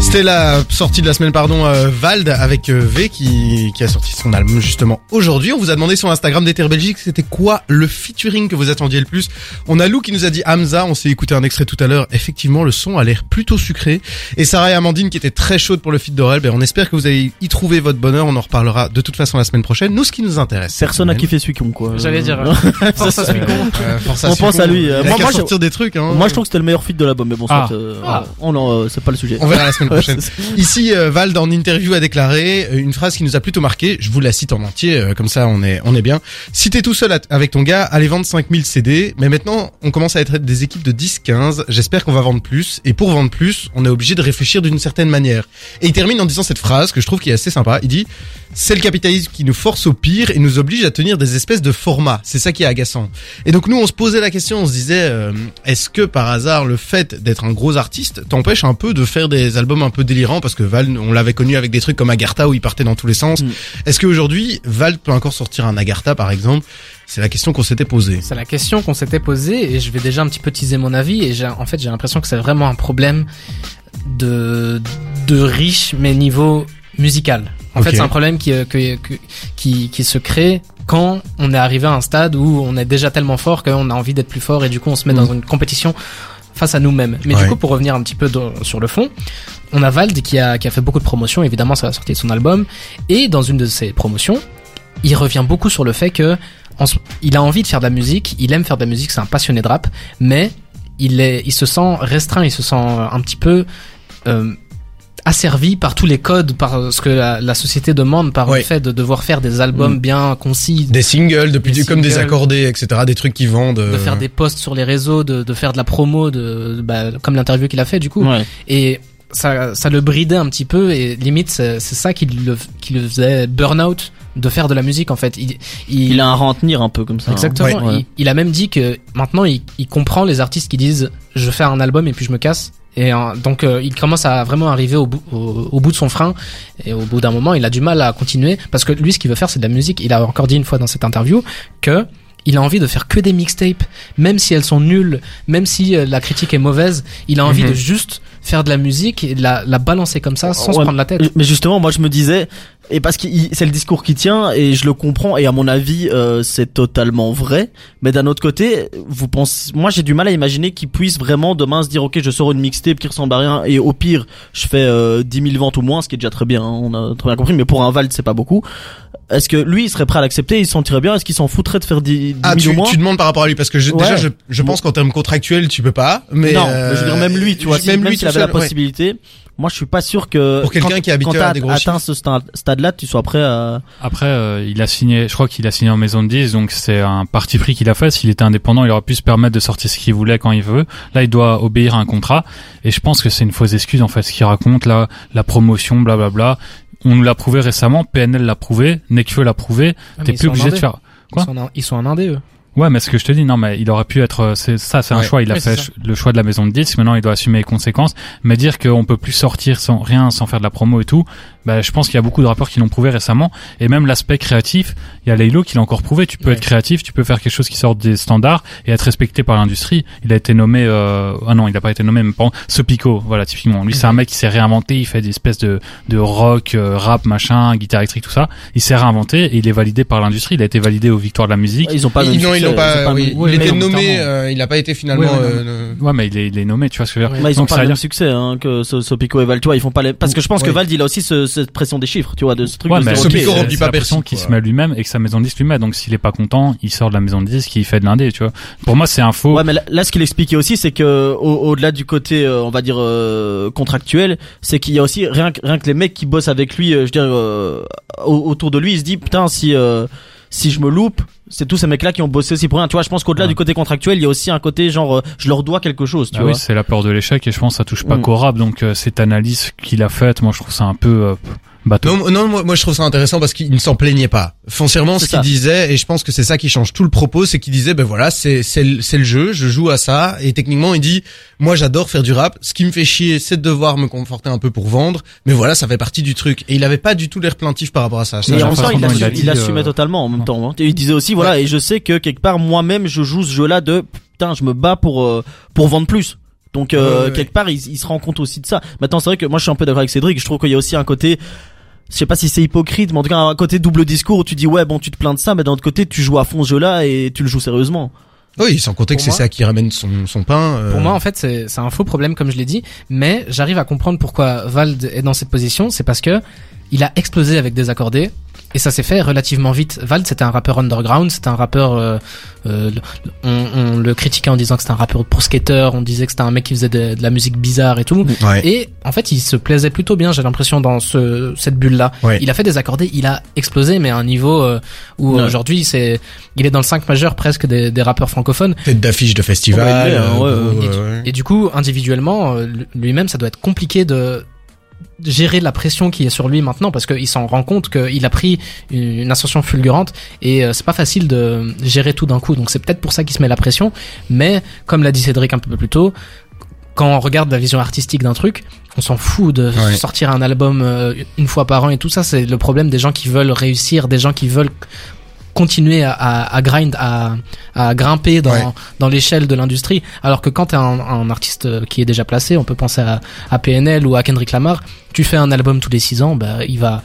C'était la sortie de la semaine, pardon, euh, Vald avec euh, V qui, qui a sorti son album justement aujourd'hui. On vous a demandé sur Instagram d'Ether Belgique c'était quoi le featuring que vous attendiez le plus? On a Lou qui nous a dit Hamza, on s'est écouté un extrait tout à l'heure. Effectivement, le son a l'air plutôt sucré. Et Sarah et Amandine qui étaient très chaudes pour le feat d'Orel. Ben, on espère que vous allez y trouver votre bonheur. On en reparlera de toute façon la semaine prochaine. Nous, ce qui nous intéresse. personne a cette kiffé Suicon quoi J'allais dire, *laughs* Euh, Force à ça, Suicon. semaine. Euh, force On pense à lui. Euh, moi- moi, je- sortir des trucs. Hein. Moi, je trouve que c'était le meilleur feat de l'album, mais bon, Ah. soit, euh, Ah. non, c'est pas le sujet. On verra la semaine *laughs* prochaine. Ici, euh, Vald en interview a déclaré euh, une phrase qui nous a plutôt marqué. Je vous la cite en entier, euh, comme ça on est on est bien. Si t'es tout seul à- avec ton gars, allez vendre 5000 CD. Mais maintenant, on commence à être des équipes de 10-15. J'espère qu'on va vendre plus. Et pour vendre plus, on est obligé de réfléchir d'une certaine manière. Et il termine en disant cette phrase que je trouve qui est assez sympa. Il dit c'est le capitalisme qui nous force au pire et nous oblige à tenir des espèces de formats. C'est ça qui est agaçant. Et donc nous, on se posait la question, on se disait, euh, est-ce que par hasard le fait d'être un gros artiste t'empêche un peu de faire des albums un peu délirants Parce que Val, on l'avait connu avec des trucs comme Agartha où il partait dans tous les sens. Mm. Est-ce qu'aujourd'hui, Val peut encore sortir un Agartha par exemple? C'est la question qu'on s'était posée. C'est la question qu'on s'était posée et je vais déjà un petit peu teaser mon avis et j'ai en fait j'ai l'impression que c'est vraiment un problème de de riche mais niveau musical. En Ok. fait, c'est un problème qui, euh, que- qui qui se crée quand on est arrivé à un stade où on est déjà tellement fort qu'on a envie d'être plus fort et du coup on se met dans une compétition face à nous-mêmes. Mais Ouais. du coup, pour revenir un petit peu dans- sur le fond, on a Vald qui a, qui a fait beaucoup de promotions, évidemment, c'est la sortie de son album. Et dans une de ses promotions, il revient beaucoup sur le fait que en il a envie de faire de la musique, il aime faire de la musique, c'est un passionné de rap, mais il est, il se sent restreint, il se sent un petit peu, euh, asservi par tous les codes, par ce que la, la société demande, par le fait de devoir faire des albums Mm. bien concis, Des singles, depuis Des comme des accordés, etc. Des trucs qui vendent. de euh, faire des posts sur les réseaux, de, de faire de la promo, de bah, comme l'interview qu'il a fait du coup. Ouais. Et ça, ça le bridait un petit peu et limite c'est c'est ça qui le, qui le faisait burn out de faire de la musique en fait. Il, il, Il a un rentenir un peu comme ça. hein. exactement. Ouais. Il, il a même dit que maintenant il, il comprend les artistes qui disent je fais un album et puis je me casse. Et euh, donc euh, il commence à vraiment arriver au bout, au, au bout de son frein et au bout d'un moment il a du mal à continuer parce que lui ce qu'il veut faire c'est de la musique. Il a encore dit une fois dans cette interview que il a envie de faire que des mixtapes, même si elles sont nulles, même si euh, la critique est mauvaise, il a envie Mhm. de juste faire de la musique et de la, la balancer comme ça sans se prendre la tête. Mais justement, moi je me disais, et parce que c'est le discours qui tient, et je le comprends, et à mon avis, euh, c'est totalement vrai. Mais d'un autre côté, vous pensez, moi j'ai du mal à imaginer qu'il puisse vraiment demain se dire, ok, je sors une mixtape qui ressemble à rien, et au pire, je fais euh, 10 000 ventes ou moins, ce qui est déjà très bien, hein, on a très bien compris. Mais pour un Vald, c'est pas beaucoup. Est-ce que lui, il serait prêt à l'accepter, il se sentirait bien, est-ce qu'il s'en foutrait de faire 10, 10 Ah, 000 tu, ou moins tu demandes par rapport à lui parce que je, Ouais. déjà je, je pense qu'en termes contractuels tu peux pas. Mais non, euh, mais je veux dire même lui, tu vois, si- même, lui s'il avait la ouais. Moi je suis pas sûr que Pour quelqu'un quand- qui t'as à des gros atteint ce sta- stade-là, tu sois prêt à Après, euh, il a signé, je crois qu'il a signé en maison de 10, donc c'est un parti pris qu'il a fait. S'il était indépendant, il aurait pu se permettre de sortir ce qu'il voulait quand il veut. Là, il doit obéir à un contrat. Et je pense que c'est une fausse excuse, en fait, ce qu'il raconte, là, la promotion, blablabla. On nous l'a prouvé récemment, PNL l'a prouvé, Nekfeu l'a prouvé. Ah, T'es plus obligé de faire. Quoi ils sont, en, ils sont en indé eux. Ouais, mais ce que je te dis, non, mais il aurait pu être, c'est ça, c'est un choix. Il a Oui, fait le choix de la maison de disques. Maintenant, il doit assumer les conséquences. Mais dire qu'on peut plus sortir sans rien, sans faire de la promo et tout, bah, je pense qu'il y a beaucoup de rappeurs qui l'ont prouvé récemment. Et même l'aspect créatif, il y a Laylo qui l'a encore prouvé. Tu peux Ouais. être créatif, tu peux faire quelque chose qui sort des standards et être respecté par l'industrie. Il a été nommé, euh, ah non, il n'a pas été nommé, mais par exemple, Sopico, voilà, typiquement. Lui, c'est un mec qui s'est réinventé. Il fait des espèces de, de rock, euh, rap, machin, guitare électrique, tout ça. Il s'est réinventé et il est validé par l'industrie. Il a été validé aux victoires de la musique. Ils ont pas Ils, non, ils l'ont pas. le oui, il Ouais, était mais nommé, euh, il a pas été finalement. Ouais, ouais, euh, Ouais, mais il est, il est nommé, tu vois ce que je veux dire. Bah, ils ont Donc, pas ça le même dire- succès hein, que So- Sopico et Val, tu vois, ils font pas les... parce que je pense que. Vald il a aussi ce- cette pression des chiffres, tu vois, de ce truc Ouais, de mais pas la pression quoi. se met lui-même et que sa maison de disque lui met. Donc s'il est pas content, il sort de la maison de disque, il fait de l'indé, tu vois. Pour moi, c'est un faux. Ouais, mais là, là, ce qu'il expliquait aussi, c'est que au- au-delà du côté, euh, on va dire euh, contractuel, c'est qu'il y a aussi rien que, rien que les mecs qui bossent avec lui, euh, je veux dire, euh, au- autour de lui, il se dit putain si euh, si je me loupe, c'est tous ces mecs-là qui ont bossé aussi pour rien. Tu vois, je pense qu'au-delà Ouais. du côté contractuel, il y a aussi un côté genre euh, je leur dois quelque chose, tu Ah vois. oui, c'est la peur de l'échec et je pense que ça touche pas Mm. qu'au rap. Donc euh, cette analyse qu'il a faite, moi je trouve ça un peu euh, bateau. Non, non, moi, moi je trouve ça intéressant parce qu'il ne s'en plaignait pas. Foncièrement, ce qu'il disait, et je pense que c'est ça qui change tout le propos, c'est qu'il disait, ben voilà, c'est c'est le c'est le jeu, je joue à ça, et techniquement il dit, moi j'adore faire du rap, ce qui me fait chier, c'est de devoir me conforter un peu pour vendre, mais voilà, ça fait partie du truc. Et il avait pas du tout l'air plaintif par rapport à ça. Ça, Et j'ai en même temps, façon il, il il dit, assumait euh, totalement en même non. temps. hein. Et il disait aussi, voilà, et je sais que quelque part, moi-même, je joue ce jeu-là de putain, je me bats pour euh, pour vendre plus. Donc euh, Ouais, ouais, ouais. quelque part, il, il se rend compte aussi de ça. Maintenant, c'est vrai que moi, je suis un peu d'accord avec Cédric. Je trouve qu'il y a aussi un côté, je sais pas si c'est hypocrite, mais en tout cas, un côté double discours où tu dis ouais, bon, tu te plains de ça, mais d'un autre côté, tu joues à fond ce jeu-là et tu le joues sérieusement. Oui, sans compter que c'est ça qui ramène son, son pain. euh, Pour moi, en fait, c'est c'est un faux problème, comme je l'ai dit, mais j'arrive à comprendre pourquoi Vald est dans cette position. C'est parce que il a explosé avec des accordés. Et ça s'est fait relativement vite. Vald, c'était un rappeur underground, c'était un rappeur. euh, euh, on, on le critiquait en disant que c'était un rappeur pour skater, on disait que c'était un mec qui faisait de, de la musique bizarre et tout. Ouais. Et en fait, il se plaisait plutôt bien, j'ai l'impression, dans ce, cette bulle-là. Ouais. Il a fait des accordés, il a explosé, mais à un niveau euh, où Ouais. aujourd'hui, c'est, il est dans le 5 majeur presque des, des rappeurs francophones. Tête d'affiche de festival. Hein, euh, ouais, gros, ouais. ouais. Et du coup, individuellement, lui-même, ça doit être compliqué de gérer la pression qui est sur lui maintenant parce qu'il s'en rend compte qu'il a pris une, ascension fulgurante et euh, c'est pas facile de gérer tout d'un coup. Donc c'est peut-être pour ça qu'il se met la pression. Mais comme l'a dit Cédric un peu plus tôt, quand on regarde la vision artistique d'un truc, on s'en fout de Ouais. sortir un album euh, une fois par an et tout ça. C'est le problème des gens qui veulent réussir, des gens qui veulent continuer à, à, à grind, à, à grimper dans, Ouais. dans l'échelle de l'industrie. Alors que quand t'es un, un artiste euh, qui est déjà placé, on peut penser à, à PNL ou à Kendrick Lamar, tu fais un album tous les six ans, bah, il va,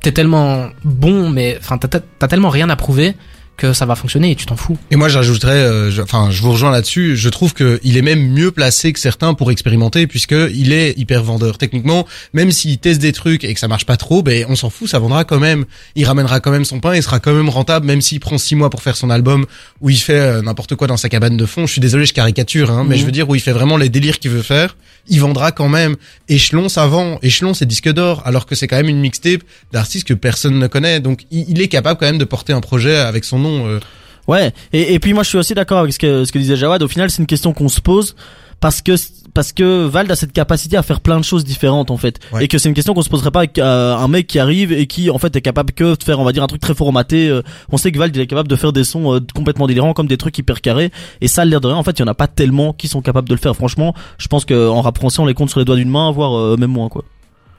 t'es tellement bon, mais, enfin, t'as tellement rien à prouver que ça va fonctionner et tu t'en fous. Et moi j'ajouterais, euh, je- enfin je vous rejoins là-dessus, je trouve que il est même mieux placé que certains pour expérimenter puisque il est hyper vendeur. Techniquement, même s'il teste des trucs et que ça marche pas trop, ben on s'en fout, ça vendra quand même. Il ramènera quand même son pain, il sera quand même rentable, même s'il prend six mois pour faire son album où il fait euh, n'importe quoi dans sa cabane de fond. Je suis désolé, je caricature, hein, mais Mhm. je veux dire où il fait vraiment les délires qu'il veut faire. Il vendra quand même. Échelon, ça vend. Échelon, c'est disque d'or, alors que c'est quand même une mixtape d'artistes que personne ne connaît. Donc il, est capable quand même de porter un projet avec son nom. euh, Ouais, et, et puis moi je suis aussi d'accord avec ce que, ce que disait Jawad. Au final, c'est une question qu'on se pose parce que parce que Vald a cette capacité à faire plein de choses différentes en fait, Ouais. et que c'est une question qu'on se poserait pas avec euh, un mec qui arrive et qui en fait est capable que de faire on va dire un truc très formaté. euh, on sait que Vald il est capable de faire des sons euh, complètement délirants comme des trucs hyper carrés, et ça l'air de rien en fait il y en a pas tellement qui sont capables de le faire. Franchement, je pense que en rap français on les compte sur les doigts d'une main, voire euh, même moins quoi.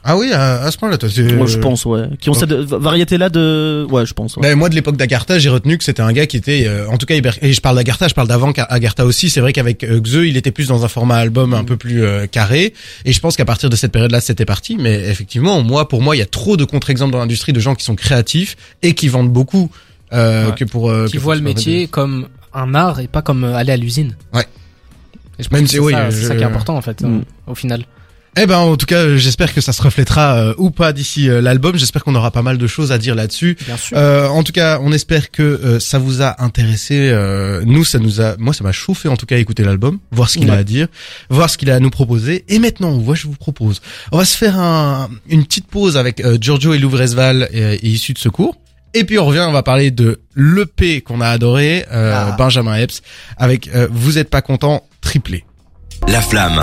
Ah oui, à, à ce point-là, toi. Moi je pense ouais, qui ont cette variété là de ouais je pense. Ouais. Ben, moi, de l'époque d'Agartha, j'ai retenu que c'était un gars qui était, euh, en tout cas, hyper- et je parle d'Agartha, je parle d'avant qu'Agartha aussi. C'est vrai qu'avec euh, Xe, il était plus dans un format album un peu plus euh, carré. Et je pense qu'à partir de cette période-là, c'était parti. Mais effectivement, moi, pour moi, il y a trop de contre-exemples dans l'industrie de gens qui sont créatifs et qui vendent beaucoup euh, Ouais. que pour. euh, Qui voient le métier comme un art et pas comme euh, aller à l'usine. Ouais. Et je Même pense si, que c'est oui, ça, je- c'est ça qui est important en fait, Mm. euh, au final. Eh ben, en tout cas, euh, j'espère que ça se reflètera euh, ou pas d'ici euh, l'album. J'espère qu'on aura pas mal de choses à dire là-dessus. Bien sûr. Euh, en tout cas, on espère que euh, ça vous a intéressé. euh, nous, ça nous a, moi, ça m'a chauffé en tout cas à écouter l'album, voir ce qu'il a à dire, voir ce qu'il a à nous proposer. Et maintenant, moi, je vous propose, on va se faire un, une petite pause avec euh, Giorgio et Louvresval et, et Issus de Secours. Et puis on revient, on va parler de l'EP qu'on a adoré, euh, Ah. Benjamin Epps, avec euh, Vous êtes pas content, triplé. La flamme.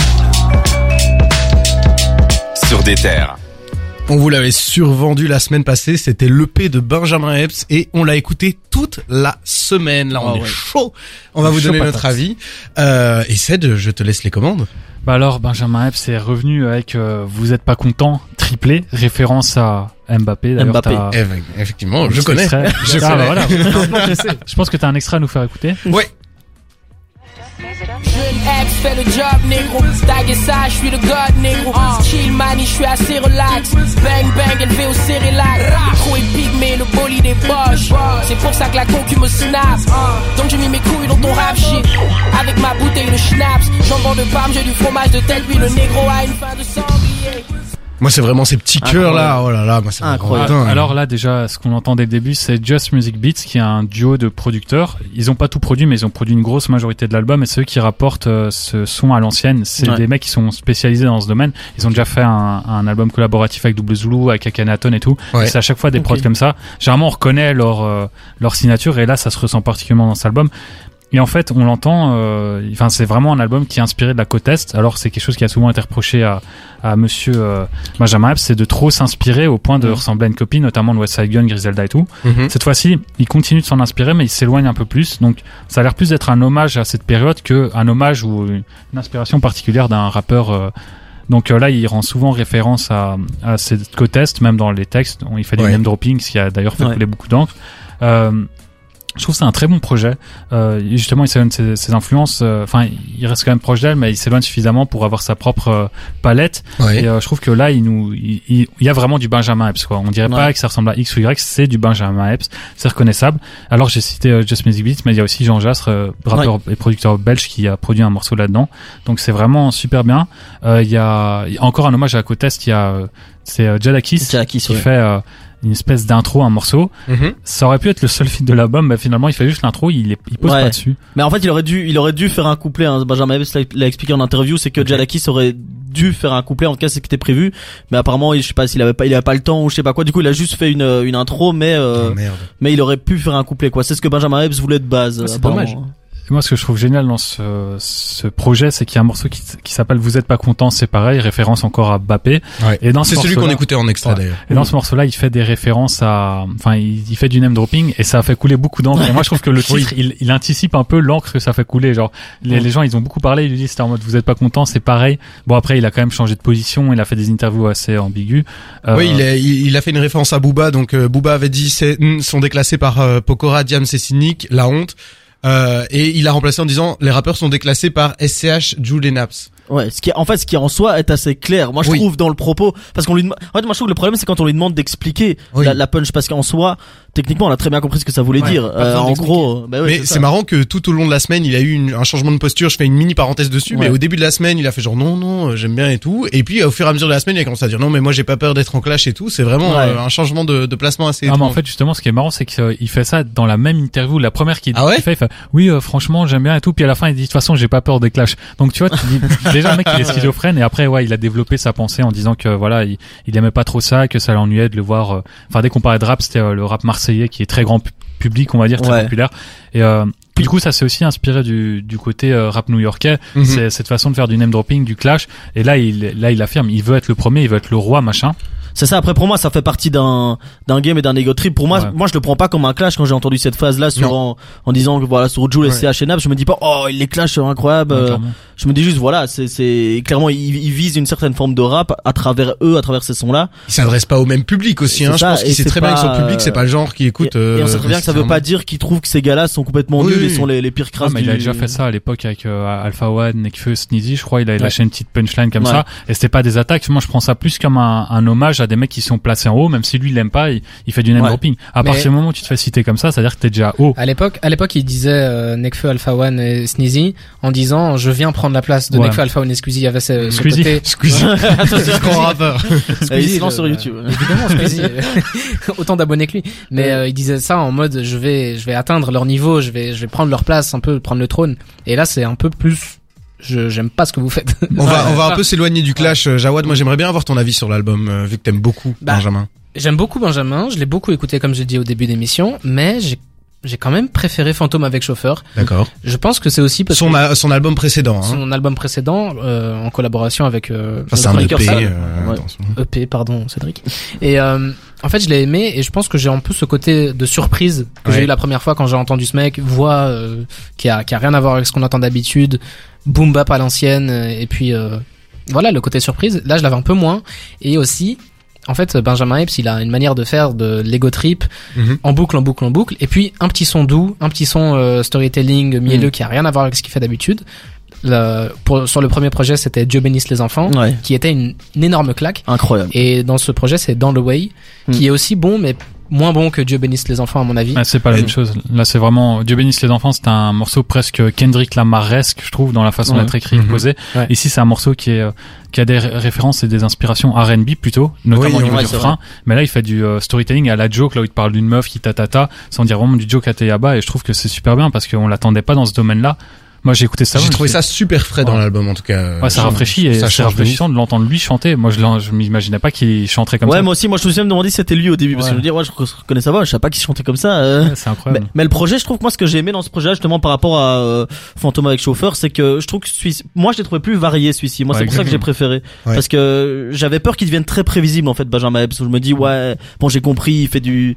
Sur des terres. On vous l'avait survendu la semaine passée, c'était l'EP de Benjamin Epps et on l'a écouté toute la semaine. Là, on Ah est ouais. chaud. On va vous Chaud donner patate. notre avis. Euh, et Ced, je te laisse les commandes. Bah alors Benjamin Epps est revenu avec euh, Vous êtes pas content triplé référence à Mbappé. D'ailleurs, Mbappé. effectivement, je connais. Je Ah, connais. bah, voilà. *laughs* Je pense que t'as un extrait à nous faire écouter. Ouais. Ex fait le job, négro. Tag et ça, je suis le god, négro. Chill, mani, je suis assez relax. Bang, bang, élevé au cérélac. Trop épique, mais le bolide est poche. C'est pour ça que la concu me snap. Donc j'ai mis mes couilles dans ton rap shit. Avec ma bouteille de schnapps. Jambon de parme, j'ai du fromage de tête, puis le négro a une fin de sanglier. Moi, c'est vraiment ces petits cœurs là. Oh là là, moi, c'est Incroyable. vraiment dingue. Alors là déjà, ce qu'on entend dès le début, c'est Just Music Beats, qui est un duo de producteurs. Ils ont pas tout produit, mais ils ont produit une grosse majorité de l'album. Et ceux qui rapportent euh, ce son à l'ancienne, c'est Ouais. des mecs qui sont spécialisés dans ce domaine. Ils ont déjà fait un, un album collaboratif avec Double Zulu, avec Akhenaton et tout. Ouais. Et C'est à chaque fois des Ok. prods comme ça. Généralement, on reconnaît leur euh, leur signature, et là, ça se ressent particulièrement dans cet album. Et en fait, on l'entend. euh, Enfin, c'est vraiment un album qui est inspiré de la côte est. Alors, c'est quelque chose qui a souvent été reproché à à Monsieur euh, Benjamin Epps, c'est de trop s'inspirer au point de Mhm. ressembler à une copine, notamment de West Side Gun, Griselda et tout. Mhm. Cette fois-ci, il continue de s'en inspirer, mais il s'éloigne un peu plus. Donc, ça a l'air plus d'être un hommage à cette période que un hommage ou une inspiration particulière d'un rappeur. euh, donc euh, là, il rend souvent référence à, à cette côte est, même dans les textes. Il fait du Ouais. name dropping, ce qui a d'ailleurs fait Ouais. couler beaucoup d'encre. Euh, je trouve que c'est un très bon projet. Euh, justement, il s'éloigne de ses, ses influences. euh, Enfin, il reste quand même proche d'elle, mais il s'éloigne suffisamment pour avoir sa propre euh, palette. Ouais. Et euh, je trouve que là, il nous, il, il- il y a vraiment du Benjamin Epps. Quoi. On dirait Ouais. pas que ça ressemble à X ou Y, c'est du Benjamin Epps. C'est reconnaissable. Alors j'ai cité Just Music Beats, mais il y a aussi Jean Jastre, rappeur et producteur belge, qui a produit un morceau là-dedans. Donc c'est vraiment super bien. Euh, Il y, a, il y a encore un hommage à côte est. Il y a, c'est Jadakis Jadakis, qui fait euh, une espèce d'intro, un morceau. Mhm. Ça aurait pu être le seul feat de l'album, mais finalement il fait juste l'intro. Il, est, il pose Ouais. pas dessus. Mais en fait, il aurait dû, il aurait dû faire un couplet. Hein. Benjamin Epps l'a- l'a expliqué en interview, c'est que Jadakis aurait dû faire un couplet. En tout cas, c'est ce qui était prévu. Mais apparemment, je sais pas s'il avait pas, il avait pas le temps ou je sais pas quoi. Du coup, il a juste fait une, une intro, mais euh, Oh, merde. mais il aurait pu faire un couplet. Quoi. C'est ce que Benjamin Epps voulait de base. Ah, c'est dommage. Et moi, ce que je trouve génial dans ce, ce projet, c'est qu'il y a un morceau qui, qui s'appelle Vous êtes pas content, c'est pareil, référence encore à Bappé. Ouais. Et dans ce C'est celui morceau-là- qu'on écoutait en extrait Ouais. d'ailleurs. Et dans ce morceau-là, il fait des références à, enfin, il, il fait du name dropping et ça a fait couler beaucoup d'encre. Et moi, je trouve que le *laughs* titre, il, il anticipe un peu l'encre que ça fait couler. Genre, les, gens, ils ont beaucoup parlé. Ils lui disent, c'était en mode, vous êtes pas content, c'est pareil. Bon, après, il a quand même changé de position. Il a fait des interviews assez ambiguës. Euh, Oui, il, est- il, a fait une référence à Booba. Donc euh, Booba avait dit c'est hmm, sont déclassés par euh, Pokora, Diams et Cynic, la honte. Euh, et il a remplacé en disant les rappeurs sont déclassés par SCH, Jules et Naps. Ouais, ce qui en fait ce qui en soi est assez clair. Moi je Oui. trouve dans le propos parce qu'on lui en fait moi je trouve que le problème c'est quand on lui demande d'expliquer Oui. la, la punch parce qu'en soi techniquement, on a très bien compris ce que ça voulait Ouais, dire. Euh, en gros, bah ouais, mais c'est marrant que tout au long de la semaine, il a eu une- un changement de posture. Je fais une mini parenthèse dessus, Ouais. mais au début de la semaine, il a fait genre non, non, euh, j'aime bien et tout. Et puis au fur et à mesure de la semaine, il a commencé à dire non, mais moi j'ai pas peur d'être en clash et tout. C'est vraiment Ouais. euh, un changement de, de placement assez. Ah, mais en fait, justement, ce qui est marrant, c'est qu'il fait ça dans la même interview. La première qu'il Ah fait, il fait, oui, euh, franchement, j'aime bien et tout. Puis à la fin, il dit, de toute façon, j'ai pas peur des clashs. Donc, tu vois, tu dis, *laughs* déjà, le mec, il est *laughs* schizophrène. Et après, ouais, il a développé sa pensée en disant que, voilà, il, il aimait pas trop ça, que ça l'ennuyait de le voir. euh, Enfin, dès qu'on parlait de rap, c'était euh, le rap marseillais qui est très grand pu- public, on va dire, très Ouais. populaire. Et, euh, du coup, ça s'est aussi inspiré du, du côté euh, rap new-yorkais. Mhm. C'est cette façon de faire du name dropping, du clash. Et là, il, là, il affirme, il veut être le premier, il veut être le roi, machin. C'est ça. Après, pour moi, ça fait partie d'un d'un game et d'un ego trip. Pour moi, Ouais. moi, je le prends pas comme un clash quand j'ai entendu cette phase là sur en, en disant que voilà sur Jules et. CH et Nap, je me dis pas oh les clashs sont incroyables. Ouais, Euh, je me dis juste voilà, c'est c'est clairement ils il vise une certaine forme de rap à travers eux, à travers ces sons là. Il s'adresse pas au même public aussi. Hein. Je pense et qu'il sait c'est très bien que son public, c'est pas le genre qui écoute. et, et on sait euh, très bien que ça veut pas dire qu'ils trouvent que ces gars-là sont complètement Oui, nuls et oui. sont les, les pires Ah, crasses mais il a déjà fait ça à l'époque avec euh, Alpha One, Nekfeu, Sneezy, je crois. Il a lâché une petite punchline comme ça. Et c'était pas des attaques. Moi, je prends ça plus comme un, un hommage à des mecs qui sont placés en haut, même si lui, il l'aime pas, il, il fait du name Ouais. dropping. À Mais- partir du moment où tu te fais citer comme ça, c'est-à-dire que t'es déjà haut. À l'époque, à l'époque, il disait euh, Nekfeu, Alpha One et Sneezy en disant je viens prendre la place de Ouais. Nekfeu, Alpha One et Squeezie. Il y avait ce, Squeezie. côté. Squeezie. Rappeur. *laughs* Euh, *laughs* il se lance sur euh, YouTube. Évidemment, Squeezie. *laughs* Autant d'abonnés que lui. Mais Ouais. euh, il disait ça en mode je vais, je vais atteindre leur niveau, je vais, je vais prendre leur place, un peu prendre le trône. Et là, c'est un peu plus. Je j'aime pas ce que vous faites. *laughs* On va, on va un peu s'éloigner du clash. Euh, Jawad, moi j'aimerais bien avoir ton avis sur l'album, euh, vu que t'aimes beaucoup Bah, Benjamin. J'aime beaucoup Benjamin, je l'ai beaucoup écouté comme j'ai dit au début d'émission, mais j'ai j'ai quand même préféré Fantôme avec chauffeur. D'accord. Je pense que c'est aussi parce Son, que a- son album précédent. Hein. son album précédent euh, en collaboration avec euh, Enfin, c'est un EP. Sal. euh, Ouais. EP, pardon, Cédric. Et euh, en fait, je l'ai aimé et je pense que j'ai un peu ce côté de surprise que j'ai eu la première fois quand j'ai entendu ce mec, voix euh, qui a qui a rien à voir avec ce qu'on entend d'habitude, boom bap à l'ancienne et puis euh, voilà le côté surprise. Là, je l'avais un peu moins et aussi. En fait, Benjamin Epps, il a une manière de faire de l'ego trip Mhm. en boucle, en boucle, en boucle, et puis un petit son doux, un petit son euh, storytelling mielleux Mhm. qui a rien à voir avec ce qu'il fait d'habitude. Sur le premier projet, c'était Dieu bénisse les enfants, Ouais, qui était une, une énorme claque. incroyable. Et dans ce projet, c'est Down the Way, qui Mm. est aussi bon, mais moins bon que Dieu bénisse les enfants, à mon avis. Ah, c'est pas la même chose. Là, c'est vraiment Dieu bénisse les enfants. C'est un morceau presque Kendrick Lamaresque, je trouve, dans la façon Ouais. d'être écrit et Mhm. posé. Ouais. Ici, c'est un morceau qui est euh, qui a des ré- références et des inspirations R&B plutôt, notamment Oui, au niveau ouais, du refrain. Mais là, il fait du euh, storytelling à la joke, là où il parle d'une meuf qui tatata, sans dire vraiment du joke à Teyaba. Et je trouve que c'est super bien parce qu'on l'attendait pas dans ce domaine-là. Moi, j'ai écouté ça. J'ai trouvé ça super frais dans Ouais. l'album en tout cas. Ouais, ça rafraîchit et Ça c'est rafraîchissant de l'entendre lui chanter. Moi, je, je m'imaginais pas qu'il chanterait comme ouais, ça. moi aussi, moi je me suis même demandé si c'était lui au début parce que Ouais. je me dis ouais, je reconnais sa voix, je savais pas qu'il chantait comme ça. euh. Ouais, c'est Mais, incroyable. mais le projet, je trouve que moi ce que j'ai aimé dans ce projet justement par rapport à euh, Fantôme avec chauffeur, c'est que je trouve que celui moi je l'ai trouvé plus varié celui-ci. Moi Ouais, c'est pour ça que j'ai préféré Ouais. parce que j'avais peur qu'il devienne très prévisible en fait Benjamin Epps. où Je me dis ouais, bon j'ai compris, il fait du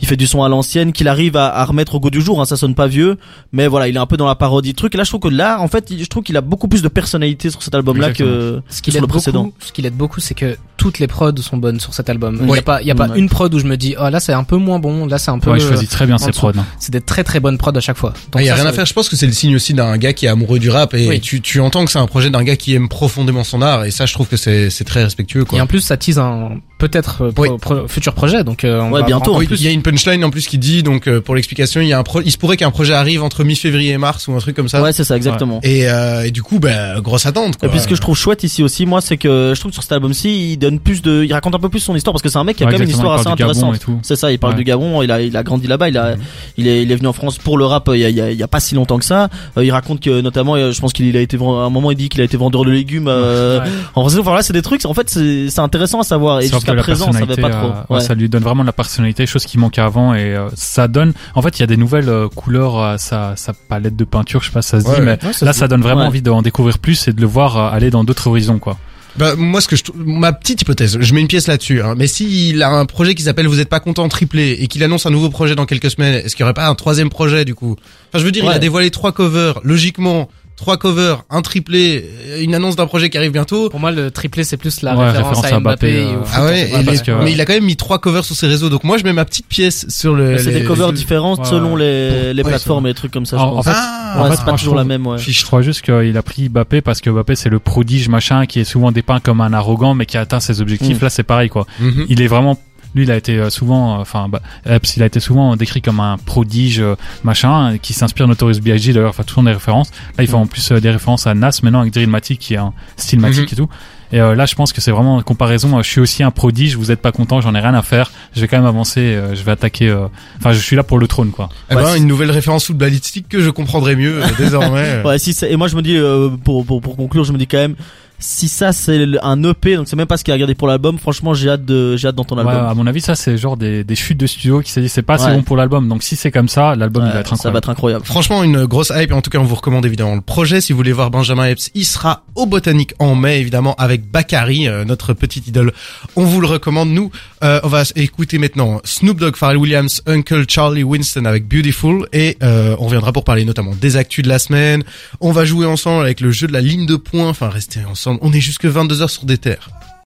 il fait du son à l'ancienne, qu'il arrive à, à remettre au goût du jour. Hein, ça sonne pas vieux, mais voilà, il est un peu dans la parodie truc. Là je trouve que là en fait, il- je trouve qu'il a beaucoup plus de personnalité sur cet album là que Ce qui sur l'aide le précédent. beaucoup, ce qui l'aide beaucoup, c'est que toutes les prods sont bonnes sur cet album. Il y Ouais. a pas, il y a pas Ouais. une prod où je me dis, oh là c'est un peu moins bon, là c'est un peu. Ouais, il choisit très bien en ses prods. hein. C'est des très très bonnes prods à chaque fois. Il y a ça, rien à faire. Je pense que c'est le signe aussi d'un gars qui est amoureux du rap et Oui. tu, tu entends que c'est un projet d'un gars qui aime profondément son art et ça, je trouve que c'est, c'est très respectueux, quoi. Et en plus, ça tease un peut-être euh, pro- Oui. pro- futur projet. Donc euh, on Ouais, va bientôt, Oui, il y a une punchline en plus qui dit donc euh, pour l'explication il y a un pro- il se pourrait qu'un projet arrive entre mi-février et mars ou un truc comme ça Ouais, c'est ça exactement. et, euh, et du coup bah grosse attente quoi. Et puis ce que je trouve chouette ici aussi, moi, c'est que je trouve que sur cet album-ci, il donne plus de, il raconte un peu plus son histoire parce que c'est un mec qui a Ouais, quand même une histoire assez intéressante. C'est ça, il parle Ouais. du Gabon, il a, il a grandi là-bas, il a, il est, il est venu en France pour le rap il y a, il y a, il y a pas si longtemps que ça. Euh, il raconte que notamment, je pense qu'il a été, à un moment, il dit qu'il a été vendeur de légumes. Euh, Ouais. En vrai, voilà, c'est des trucs. En fait, c'est c'est intéressant à savoir. Et jusqu'à présent, pas trop. euh, ouais, Ouais. ça lui donne vraiment de la personnalité, chose qui manquait avant et euh, ça donne. En fait, il y a des nouvelles euh, couleurs à sa, sa palette de peinture, je sais pas si ça se Ouais, dit, mais Ouais, ça là, ça donne vraiment Ouais. envie d'en découvrir plus et de le voir euh, aller dans d'autres horizons, quoi. Bah, moi, ce que je, ma petite hypothèse, je mets une pièce là-dessus. Hein, mais s'il a un projet qui s'appelle Vous êtes pas content triplé et qu'il annonce un nouveau projet dans quelques semaines, est-ce qu'il y aurait pas un troisième projet du coup? Enfin, je veux dire, il a dévoilé trois covers. Logiquement, trois covers, un triplé, euh, une annonce d'un projet qui arrive bientôt. Pour moi, le triplé, c'est plus la Ouais, référence, référence à à Mbappé. Mbappé, et au euh, foot, Ah ouais, et les- que- mais il a quand même mis trois covers sur ses réseaux. Donc moi, je mets ma petite pièce sur le. C'est les- des covers les- différentes Ouais, selon les, les Ouais, plateformes et les trucs comme ça. je En, fait, Ah, ouais, en fait, c'est pas moi, toujours la même. Ouais. je crois juste qu'il a pris Mbappé parce que Mbappé c'est le prodige machin qui est souvent dépeint comme un arrogant mais qui a atteint ses objectifs. Mm. Là, c'est pareil, quoi. Mhm. Il est vraiment lui, il a été euh, souvent, euh, enfin, bah, Epps, il a été souvent décrit comme un prodige, euh, machin, qui s'inspire de Notorious B.I.G. D'ailleurs, enfin, monde des références. Là, il fait en plus euh, des références à Nas maintenant avec Drillmatic, qui est un style matic Mhm. et tout. Et euh, là, je pense que c'est vraiment une comparaison. euh, je suis aussi un prodige. Vous êtes pas content, j'en ai rien à faire. Je vais quand même avancer. euh, je vais attaquer. euh, Enfin, je suis là pour le trône, quoi. Eh Ouais, ben, une nouvelle référence footballistique que je comprendrai mieux euh, désormais. *laughs* Ouais, si et moi je me dis euh, pour, pour pour conclure, je me dis quand même si ça c'est un EP donc c'est même pas ce qu'il a regardé pour l'album, franchement, j'ai hâte de j'ai hâte d'entendre Ouais, l'album. à mon avis, ça, c'est genre des, des chutes de studio qui s'est dit c'est pas assez Ouais. bon pour l'album. Donc, si c'est comme ça, l'album il Ouais, va être ça incroyable. va être incroyable. Franchement, une grosse hype. Et en tout cas, on vous recommande évidemment le projet. Si vous voulez voir Benjamin Epps, il sera au Botanique en mai, évidemment, avec Bakary, euh, notre petite idole. On vous le recommande. Nous, euh, on va écouter maintenant Snoop Dogg, Pharrell Williams, Uncle Charlie Winston avec Beautiful. Et euh, on reviendra pour parler notamment des actus de la semaine. On va jouer ensemble avec le jeu de la ligne de points. Enfin, restez ensemble. On est jusque 22h sur des terres.